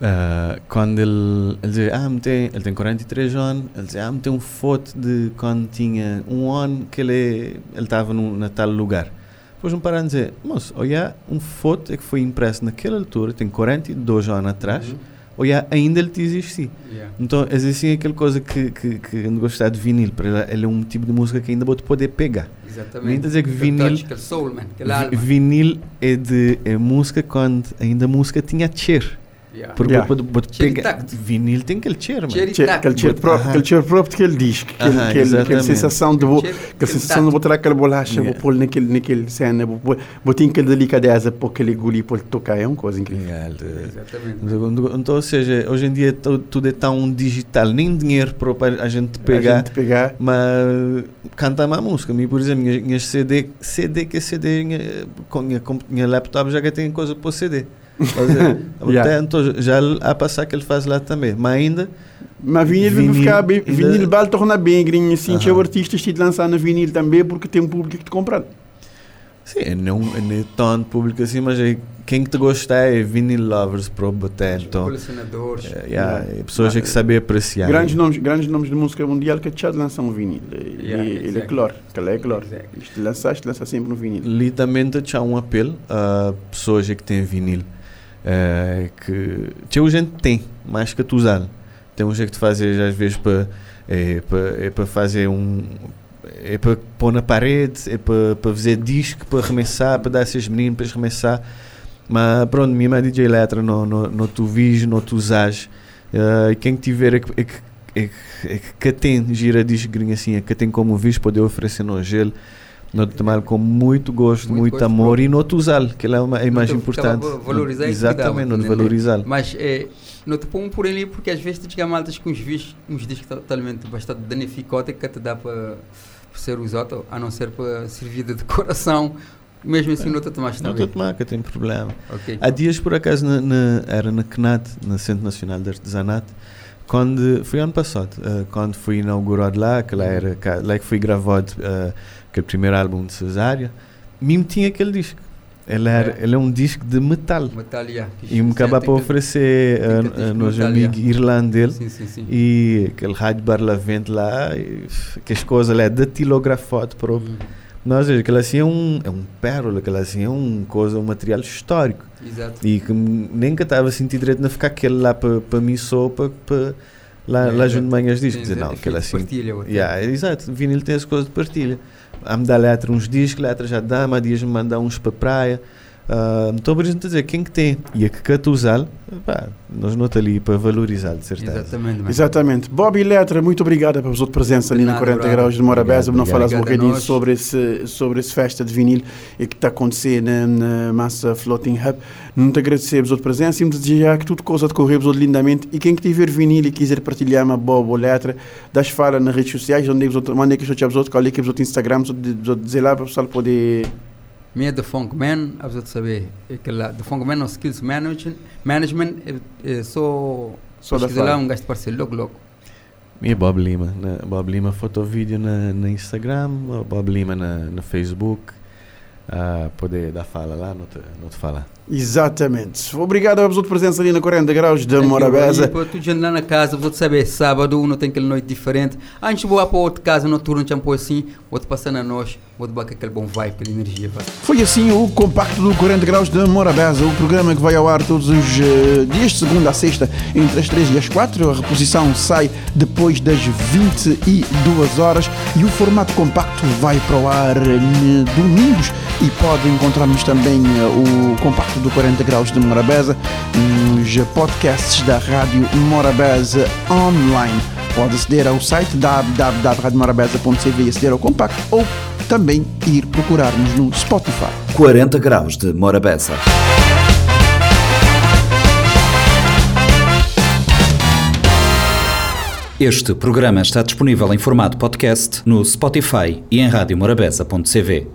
uh, quando ele, ele dizia, ah, tem, ele tem 43 anos, ele dizia, ah, tem um foto de quando tinha um ano que ele estava na tal lugar. Depois me pararam a dizer, moço, olha, um foto é que foi impresso naquela altura, tem 42 anos atrás, uhum ou yeah, ainda ele te existe. Yeah. Então, existe aquela coisa que, que, que eu gostar de vinil, para ele, ele é um tipo de música que ainda vou poder pegar. Exatamente. Nem dizer que vinil, touch, soul, man, vinil é de é música quando ainda a música tinha cheiro. Yeah. Porque yeah. Vinil tem aquele cheiro, mano. Aquele cheiro próprio, aquele cheiro próprio que ele diz. Que ele, aquela sensação de vou, aquela sensação de botar aquela bolacha, vou pôr naquele, naquele cena, vou, vou ter aquela delicadeza para aquele guli para tocar, é uma coisa incrível. Exatamente. Então, ou seja, hoje em dia tudo é tão digital, nem dinheiro para a gente pegar, a gente pegar. mas cantar uma música. Mim, por exemplo, minhas, minhas CD, CD que é CD, com minha, com minha laptop já que tem coisa para CD. yeah. Então, já a passar que ele faz lá também. Mas ainda. Mas vinil, vinil vai ficar bem. Ainda... Vinil vai tornar bem, grinho. Assim, uh -huh. o artista te lançar na vinil também porque tem um público que te compra. Sim, não, não é tão público assim, mas é, quem que te gosta é vinil lovers para botar. Então, colecionadores. É, yeah, é pessoas ah, que sabem apreciar. Grandes nomes, grandes nomes de música mundial que já lançam um vinil. Yeah, ele, ele é claro, ele é claro. Exactly. Lançaste, lança sempre um vinil. Ali também te um apelo a pessoas que têm vinil. Uh, que tinha gente tem mais que tu usar tem um jeito de fazer às vezes para é para é para fazer um é para pôr na parede é para para fazer disco para arremessar para dar esses meninos para arremessar. Mas pronto minha mãe DJ Letra não não não tu vis não tu usas. Uh, quem tiver é que, é que, é que, é que tem gira disco assim é que tem como vis poder oferecer no gelo não tomar com muito gosto, muito, muito gosto amor e não usá-lo, que é uma imagem importante. Valorizar Exatamente, não valorizá-lo. Mas é, não te põe por ali porque às vezes tu chega maltas com uns vídeos, uns discos totalmente bastante danificados que te dá para ser usado, a não ser para servir de decoração. Mesmo assim, não te tomaste Não te tomar, que tem problema. Okay. Há dias, por acaso, na, na, era na CNAT, no Centro Nacional de Artesanato, quando foi ano passado, uh, quando fui inaugurado lá, que lá era lá que foi gravado uh, aquele primeiro álbum de Cesária, mesmo tinha aquele disco. Ele, era, ele é um disco de metal. Metal, yeah. E me acaba para oferecer tem que a, a metal, amigos irlandeses Sim, sim, sim. e aquele rádio barlavento lá, e, que as coisas lá é datilografado próprio. Uhum. Nós, aquilo assim é um, é um pérola, aquilo assim é um coisa, um material histórico. Exato. E que nem que estava a sentir direito de ficar aquele lá para pa mim só para pa, lá, É, lá junto de manhãs discos. Tem- Dizer, não, assim. partilha. Yeah, exato, vinil tem as coisas de partilha. A me dar letra uns discos, letra já dá, há dias me mandar uns para praia. Ah, Então, por exemplo, dizer, quem que tem e a que quer usá-lo, pá, nós não estamos ali para valorizar, de certeza. Exatamente, mano. Exatamente. Bob e Letra, muito obrigado pela sua presença ali na nada, 40 brother. graus de Morabeza. Não falas um bocadinho sobre esse, sobre esse festa de vinil e que está a acontecer na, na Massa Floating Hub. Não te agradecer a sua presença e me desejar que tudo coisa decorrer lindamente. E quem que tiver vinil e quiser partilhar uma Bob ou Letra, das fala nas redes sociais, onde é que os manda que eu te qual é que os Instagram, dizer lá para o pessoal poder. Minha The Funk Man, a pessoa saber, é que lá, The Funk Man, no Skills Management, management é, é só, Só da lá, um de parceiro, logo, logo. E Bob Lima, na, Bob Lima fotovídeo na, na Instagram, Bob Lima na, na Facebook. Ah, poder dar fala lá, não te, não te fala. Exatamente. Obrigado a sua presença ali na 40 graus de you, Morabeza. E tu gente lá na casa, vou-te saber, sábado, não tem aquela noite diferente. Antes de voar para outra casa noturno, já pôr assim, vou-te passar na nós, vou-te bater aquele bom vibe, aquela energia. Foi assim o compacto do 40 graus de Morabeza, o programa que vai ao ar todos os eh, dias, de segunda a sexta, entre as 3 e as 4. A reposição sai depois das 22 horas e o formato compacto vai para o ar eh, domingos e pode encontrarmos também eh, o compacto do 40 graus de Morabeza nos podcasts da Rádio Morabeza online. Pode aceder ao site www.radiomorabeza.cv e aceder ao compacto ou também ir procurar-nos no Spotify. 40 graus de Morabeza. Este programa está disponível em formato podcast no Spotify e em radiomorabeza.cv.